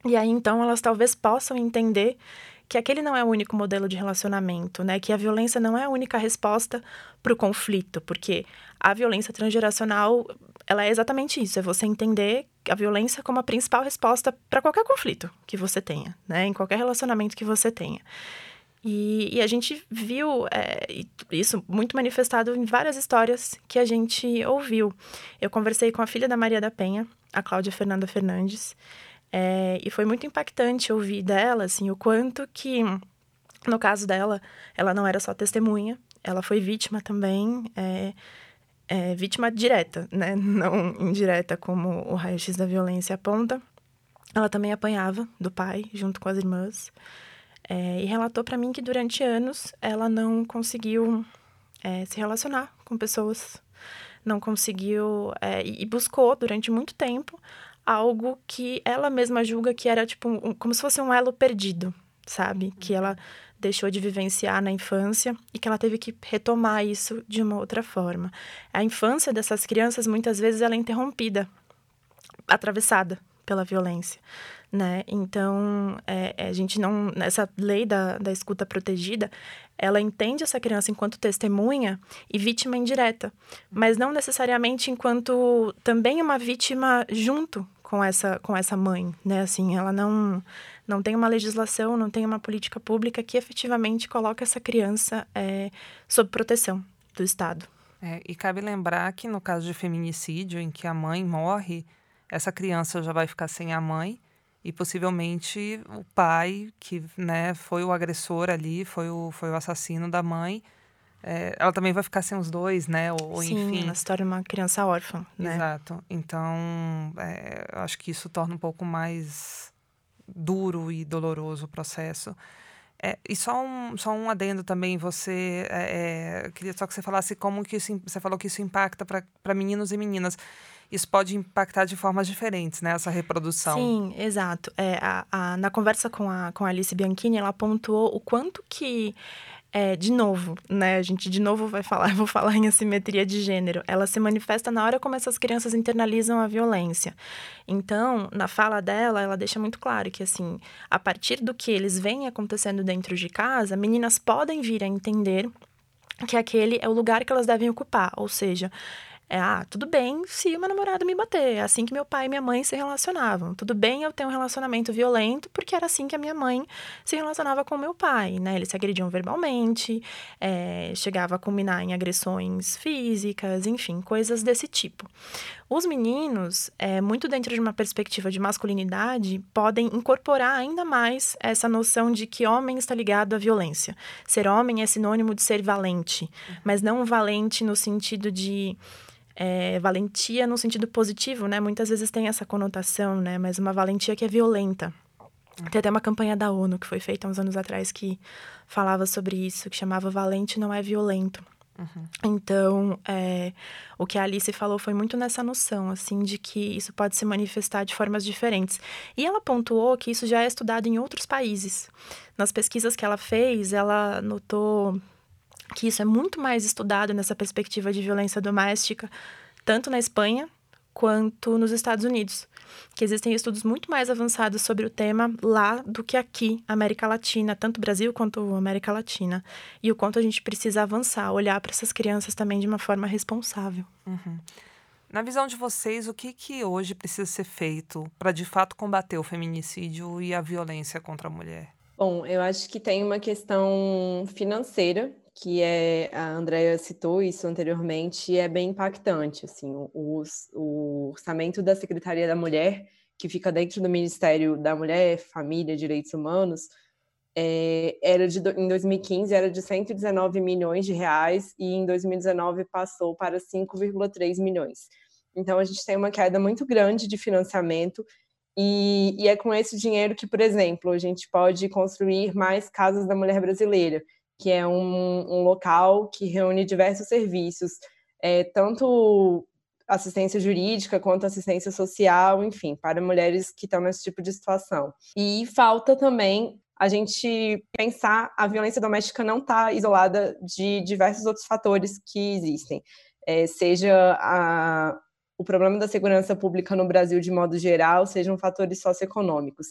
E aí então elas talvez possam entender que aquele não é o único modelo de relacionamento, né? Que a violência não é a única resposta para o conflito, porque a violência transgeracional ela é exatamente isso, é você entender a violência como a principal resposta para qualquer conflito que você tenha, né? Em qualquer relacionamento que você tenha. E, e a gente viu é, isso muito manifestado em várias histórias que a gente ouviu. Eu conversei com a filha da Maria da Penha, a Cláudia Fernanda Fernandes, é, e foi muito impactante ouvir dela, assim, o quanto que, no caso dela, ela não era só testemunha, ela foi vítima também. É, é, vítima direta, né? Não indireta, como o raio-x da violência aponta. Ela também apanhava do pai, junto com as irmãs. É, e relatou para mim que durante anos ela não conseguiu é, se relacionar com pessoas, não conseguiu é, e buscou durante muito tempo algo que ela mesma julga que era tipo um, como se fosse um elo perdido, sabe? Que ela deixou de vivenciar na infância e que ela teve que retomar isso de uma outra forma. A infância dessas crianças muitas vezes ela é interrompida, atravessada pela violência, né? Então, é, é a gente não... Essa lei da, da escuta protegida, ela entende essa criança enquanto testemunha e vítima indireta, mas não necessariamente enquanto também uma vítima junto com essa, com essa mãe, né? Assim, ela não, não tem uma legislação, não tem uma política pública que efetivamente coloca essa criança é, sob proteção do Estado. É, e cabe lembrar que no caso de feminicídio, em que a mãe morre, essa criança já vai ficar sem a mãe e possivelmente o pai, que né, foi o agressor ali, foi o, foi o assassino da mãe, é, ela também vai ficar sem os dois, né? Ou, Sim, enfim. ela se torna uma criança órfã, né? Exato. Então, é, acho que isso torna um pouco mais duro e doloroso o processo. É, e só um, só um adendo também, você é, é queria só que você falasse como que isso, você falou que isso impacta para meninos e meninas. Isso pode impactar de formas diferentes, né? Essa reprodução. Sim, exato. É, a, a, na conversa com a, com a Alice Bianchini, ela pontuou o quanto que é, de novo, né? A gente de novo vai falar, vou falar em assimetria de gênero. Ela se manifesta na hora como essas crianças internalizam a violência. Então, na fala dela, ela deixa muito claro que, assim, a partir do que eles veem acontecendo dentro de casa, meninas podem vir a entender que aquele é o lugar que elas devem ocupar, ou seja, é, ah, tudo bem se o meu namorado me bater. É assim que meu pai e minha mãe se relacionavam. Tudo bem eu ter um relacionamento violento, porque era assim que a minha mãe se relacionava com o meu pai, né? Eles se agrediam verbalmente, é, chegava a culminar em agressões físicas, enfim, coisas desse tipo. Os meninos, é, muito dentro de uma perspectiva de masculinidade, podem incorporar ainda mais essa noção de que homem está ligado à violência. Ser homem é sinônimo de ser valente, mas não valente no sentido de é, valentia no sentido positivo, né? Muitas vezes tem essa conotação, né? Mas uma valentia que é violenta. Tem até uma campanha da ONU que foi feita uns anos atrás que falava sobre isso, que chamava Valente não é violento. Uhum. Então, é, o que a Alice falou foi muito nessa noção, assim, de que isso pode se manifestar de formas diferentes. E ela pontuou que isso já é estudado em outros países. Nas pesquisas que ela fez, ela notou que isso é muito mais estudado nessa perspectiva de violência doméstica, tanto na Espanha quanto nos Estados Unidos, que existem estudos muito mais avançados sobre o tema lá do que aqui, América Latina, tanto Brasil quanto América Latina, e o quanto a gente precisa avançar, olhar para essas crianças também de uma forma responsável. Uhum. Na visão de vocês, o que, que hoje precisa ser feito para de fato combater o feminicídio e a violência contra a mulher? Bom, eu acho que tem uma questão financeira que é a Andrea citou isso anteriormente é bem impactante assim o, o, orçamento da Secretaria da Mulher que fica dentro do Ministério da Mulher, Família e Direitos Humanos é, era de em 2015 era de 119 milhões de reais e em 2019 passou para 5,3 milhões. Então a gente tem uma queda muito grande de financiamento e, e é com esse dinheiro que, por exemplo, a gente pode construir mais casas da mulher brasileira que é um, um local que reúne diversos serviços, é, tanto assistência jurídica quanto assistência social, enfim, para mulheres que estão nesse tipo de situação. E falta também a gente pensar a violência doméstica não está isolada de diversos outros fatores que existem, é, seja a, o problema da segurança pública no Brasil de modo geral sejam fatores socioeconômicos.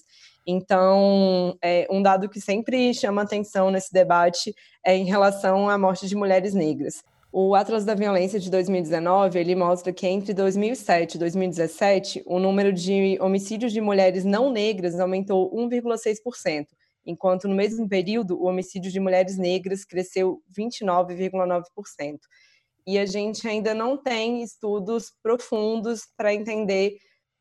Então, é, um dado que sempre chama atenção nesse debate é em relação à morte de mulheres negras. O Atlas da Violência de 2019, ele mostra que entre 2007 e 2017, o número de homicídios de mulheres não negras aumentou 1,6%, enquanto no mesmo período o homicídio de mulheres negras cresceu 29,9% e a gente ainda não tem estudos profundos para entender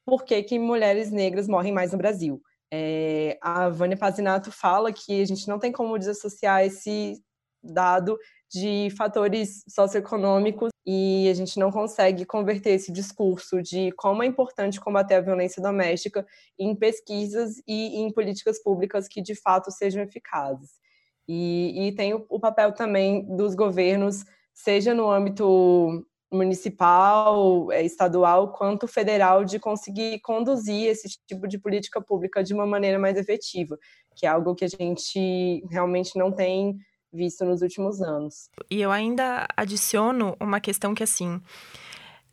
por que, que mulheres negras morrem mais no Brasil. É, a Vânia Pazinato fala que a gente não tem como desassociar esse dado de fatores socioeconômicos e a gente não consegue converter esse discurso de como é importante combater a violência doméstica em pesquisas e em políticas públicas que de fato sejam eficazes. E, e tem o, o papel também dos governos seja no âmbito municipal, é, estadual, quanto federal, de conseguir conduzir esse tipo de política pública de uma maneira mais efetiva, que é algo que a gente realmente não tem visto nos últimos anos. E eu ainda adiciono uma questão que, assim,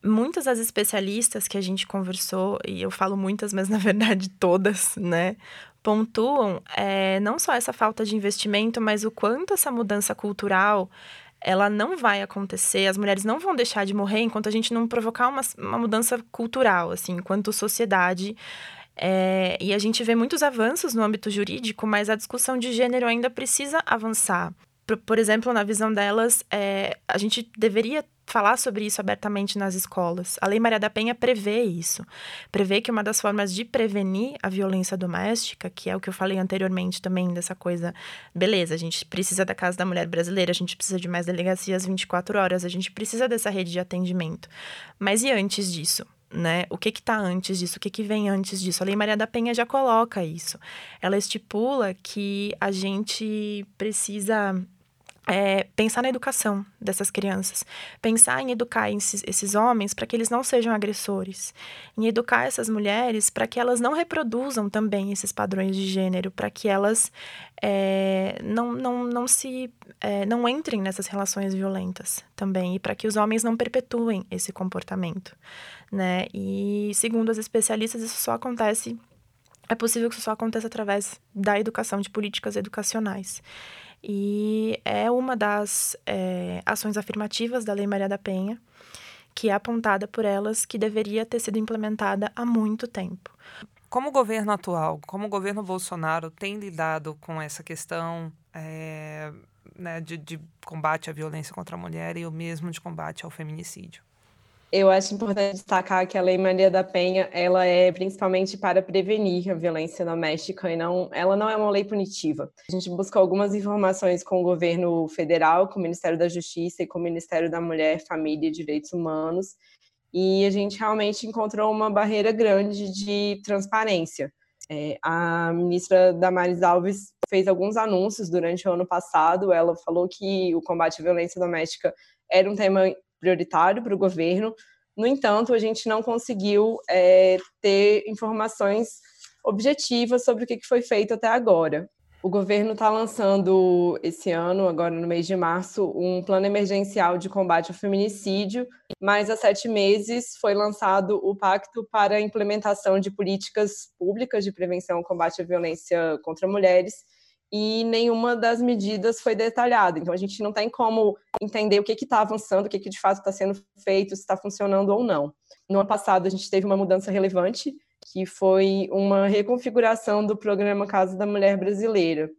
muitas das especialistas que a gente conversou, e eu falo muitas, mas na verdade todas, né, pontuam é, não só essa falta de investimento, mas o quanto essa mudança cultural ela não vai acontecer, as mulheres não vão deixar de morrer enquanto a gente não provocar uma, uma mudança cultural, assim, enquanto sociedade. É, e a gente vê muitos avanços no âmbito jurídico, mas a discussão de gênero ainda precisa avançar. Por, por exemplo, na visão delas, é, a gente deveria falar sobre isso abertamente nas escolas. A Lei Maria da Penha prevê isso. Prevê que uma das formas de prevenir a violência doméstica, que é o que eu falei anteriormente também, dessa coisa, beleza, a gente precisa da Casa da Mulher Brasileira, a gente precisa de mais delegacias 24 horas, a gente precisa dessa rede de atendimento. Mas e antes disso? Né? O que está antes disso? O que, que vem antes disso? A Lei Maria da Penha já coloca isso. Ela estipula que a gente precisa é, pensar na educação dessas crianças, pensar em educar esses, esses homens para que eles não sejam agressores, em educar essas mulheres para que elas não reproduzam também esses padrões de gênero, para que elas é, não, não, não se é, não entrem nessas relações violentas também e para que os homens não perpetuem esse comportamento, né? E segundo as especialistas isso só acontece é possível que isso só aconteça através da educação de políticas educacionais. E é uma das é, ações afirmativas da Lei Maria da Penha, que é apontada por elas que deveria ter sido implementada há muito tempo. Como o governo atual, como o governo Bolsonaro tem lidado com essa questão é, né, de, de combate à violência contra a mulher e o mesmo de combate ao feminicídio? Eu acho importante destacar que a Lei Maria da Penha, ela é principalmente para prevenir a violência doméstica e não, ela não é uma lei punitiva. A gente buscou algumas informações com o governo federal, com o Ministério da Justiça e com o Ministério da Mulher, Família e Direitos Humanos, e a gente realmente encontrou uma barreira grande de transparência. É, a ministra Damares Alves fez alguns anúncios durante o ano passado. Ela falou que o combate à violência doméstica era um tema prioritário para o governo. No entanto, a gente não conseguiu é, ter informações objetivas sobre o que foi feito até agora. O governo está lançando esse ano, agora no mês de março, um plano emergencial de combate ao feminicídio, mas há sete meses foi lançado o Pacto para a Implementação de Políticas Públicas de Prevenção e Combate à Violência contra Mulheres, e nenhuma das medidas foi detalhada. Então, a gente não tem como entender o que está avançando, o que, que de fato está sendo feito, se está funcionando ou não. No ano passado, a gente teve uma mudança relevante, que foi uma reconfiguração do programa Casa da Mulher Brasileira.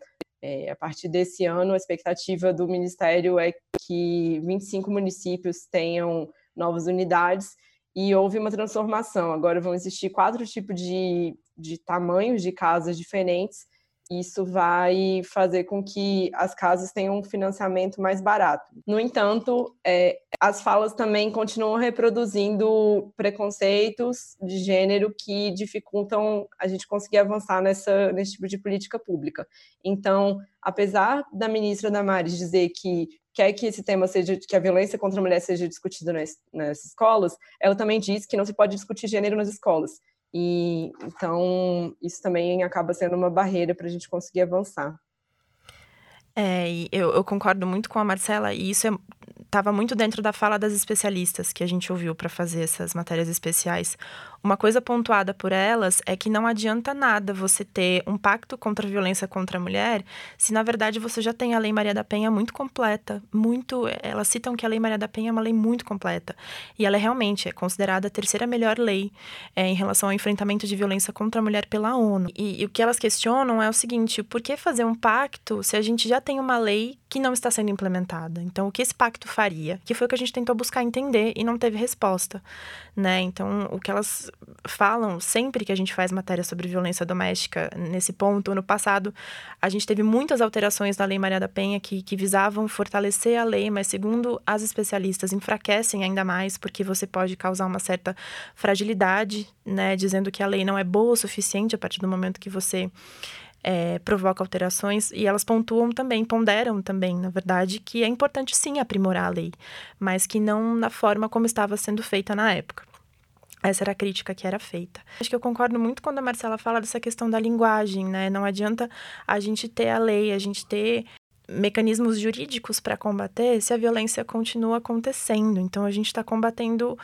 É, a partir desse ano, a expectativa do Ministério é que 25 municípios tenham novas unidades e houve uma transformação. Agora vão existir quatro tipos de, de tamanhos de casas diferentes isso vai fazer com que as casas tenham um financiamento mais barato. No entanto, é, as falas também continuam reproduzindo preconceitos de gênero que dificultam a gente conseguir avançar nessa, nesse tipo de política pública. Então, apesar da ministra Damares dizer que quer que esse tema seja, que a violência contra a mulher seja discutida nas, nas escolas, ela também diz que não se pode discutir gênero nas escolas. E então isso também acaba sendo uma barreira para a gente conseguir avançar. É, eu, eu, concordo muito com a Marcela, e isso estava é, muito dentro da fala das especialistas que a gente ouviu para fazer essas matérias especiais. Uma coisa pontuada por elas é que não adianta nada você ter um pacto contra a violência contra a mulher se, na verdade, você já tem a Lei Maria da Penha muito completa. Muito. Elas citam que a Lei Maria da Penha é uma lei muito completa. E ela é realmente é considerada a terceira melhor lei é, em relação ao enfrentamento de violência contra a mulher pela ONU. E, e o que elas questionam é o seguinte: por que fazer um pacto se a gente já tem uma lei que não está sendo implementada? Então, o que esse pacto faria? Que foi o que a gente tentou buscar entender e não teve resposta. Né? Então, o que elas falam sempre que a gente faz matéria sobre violência doméstica nesse ponto. Ano passado, a gente teve muitas alterações na Lei Maria da Penha que, que visavam fortalecer a lei, mas, segundo as especialistas, enfraquecem ainda mais, porque você pode causar uma certa fragilidade, né? Dizendo que a lei não é boa o suficiente a partir do momento que você. É, provoca alterações e elas pontuam também, ponderam também, na verdade, que é importante sim aprimorar a lei, mas que não na forma como estava sendo feita na época. Essa era a crítica que era feita. Acho que eu concordo muito quando a Marcela fala dessa questão da linguagem, né? Não adianta a gente ter a lei, a gente ter mecanismos jurídicos para combater se a violência continua acontecendo. Então a gente está combatendo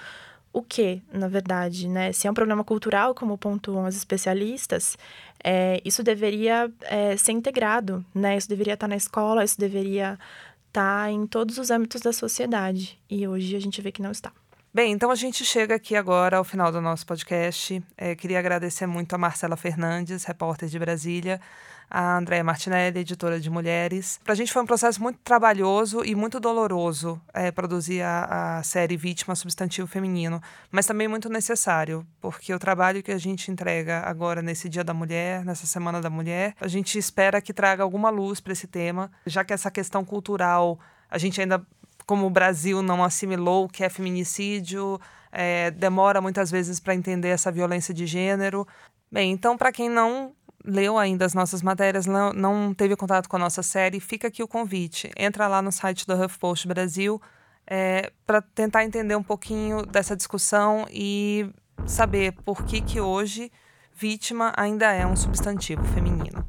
o que, na verdade, né? Se é um problema cultural, como pontuam os especialistas, é, isso deveria é, ser integrado, né? Isso deveria estar na escola, isso deveria estar em todos os âmbitos da sociedade. E hoje a gente vê que não está. Bem, então a gente chega aqui agora ao final do nosso podcast. É, queria agradecer muito a Marcela Fernandes, repórter de Brasília, a Andréa Martinelli, editora de Mulheres. Para a gente foi um processo muito trabalhoso e muito doloroso é, produzir a, a, série Vítima Substantivo Feminino, mas também muito necessário, porque o trabalho que a gente entrega agora nesse Dia da Mulher, nessa Semana da Mulher, a gente espera que traga alguma luz para esse tema, já que essa questão cultural a gente ainda como o Brasil não assimilou o que é feminicídio, é, demora muitas vezes para entender essa violência de gênero. Bem, então, para quem não leu ainda as nossas matérias, não, não teve contato com a nossa série, fica aqui o convite. Entra lá no site do HuffPost Brasil é, para tentar entender um pouquinho dessa discussão e saber por que, que hoje vítima ainda é um substantivo feminino.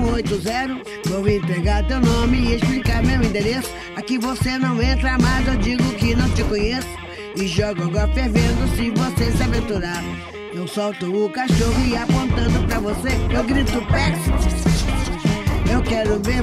pro 80. Vou entregar teu nome e explicar meu endereço. Aqui você não entra mais, eu digo que não te conheço. E jogo água fervendo se você se aventurar. Eu solto o cachorro e apontando pra você, eu grito Pex. Eu quero ver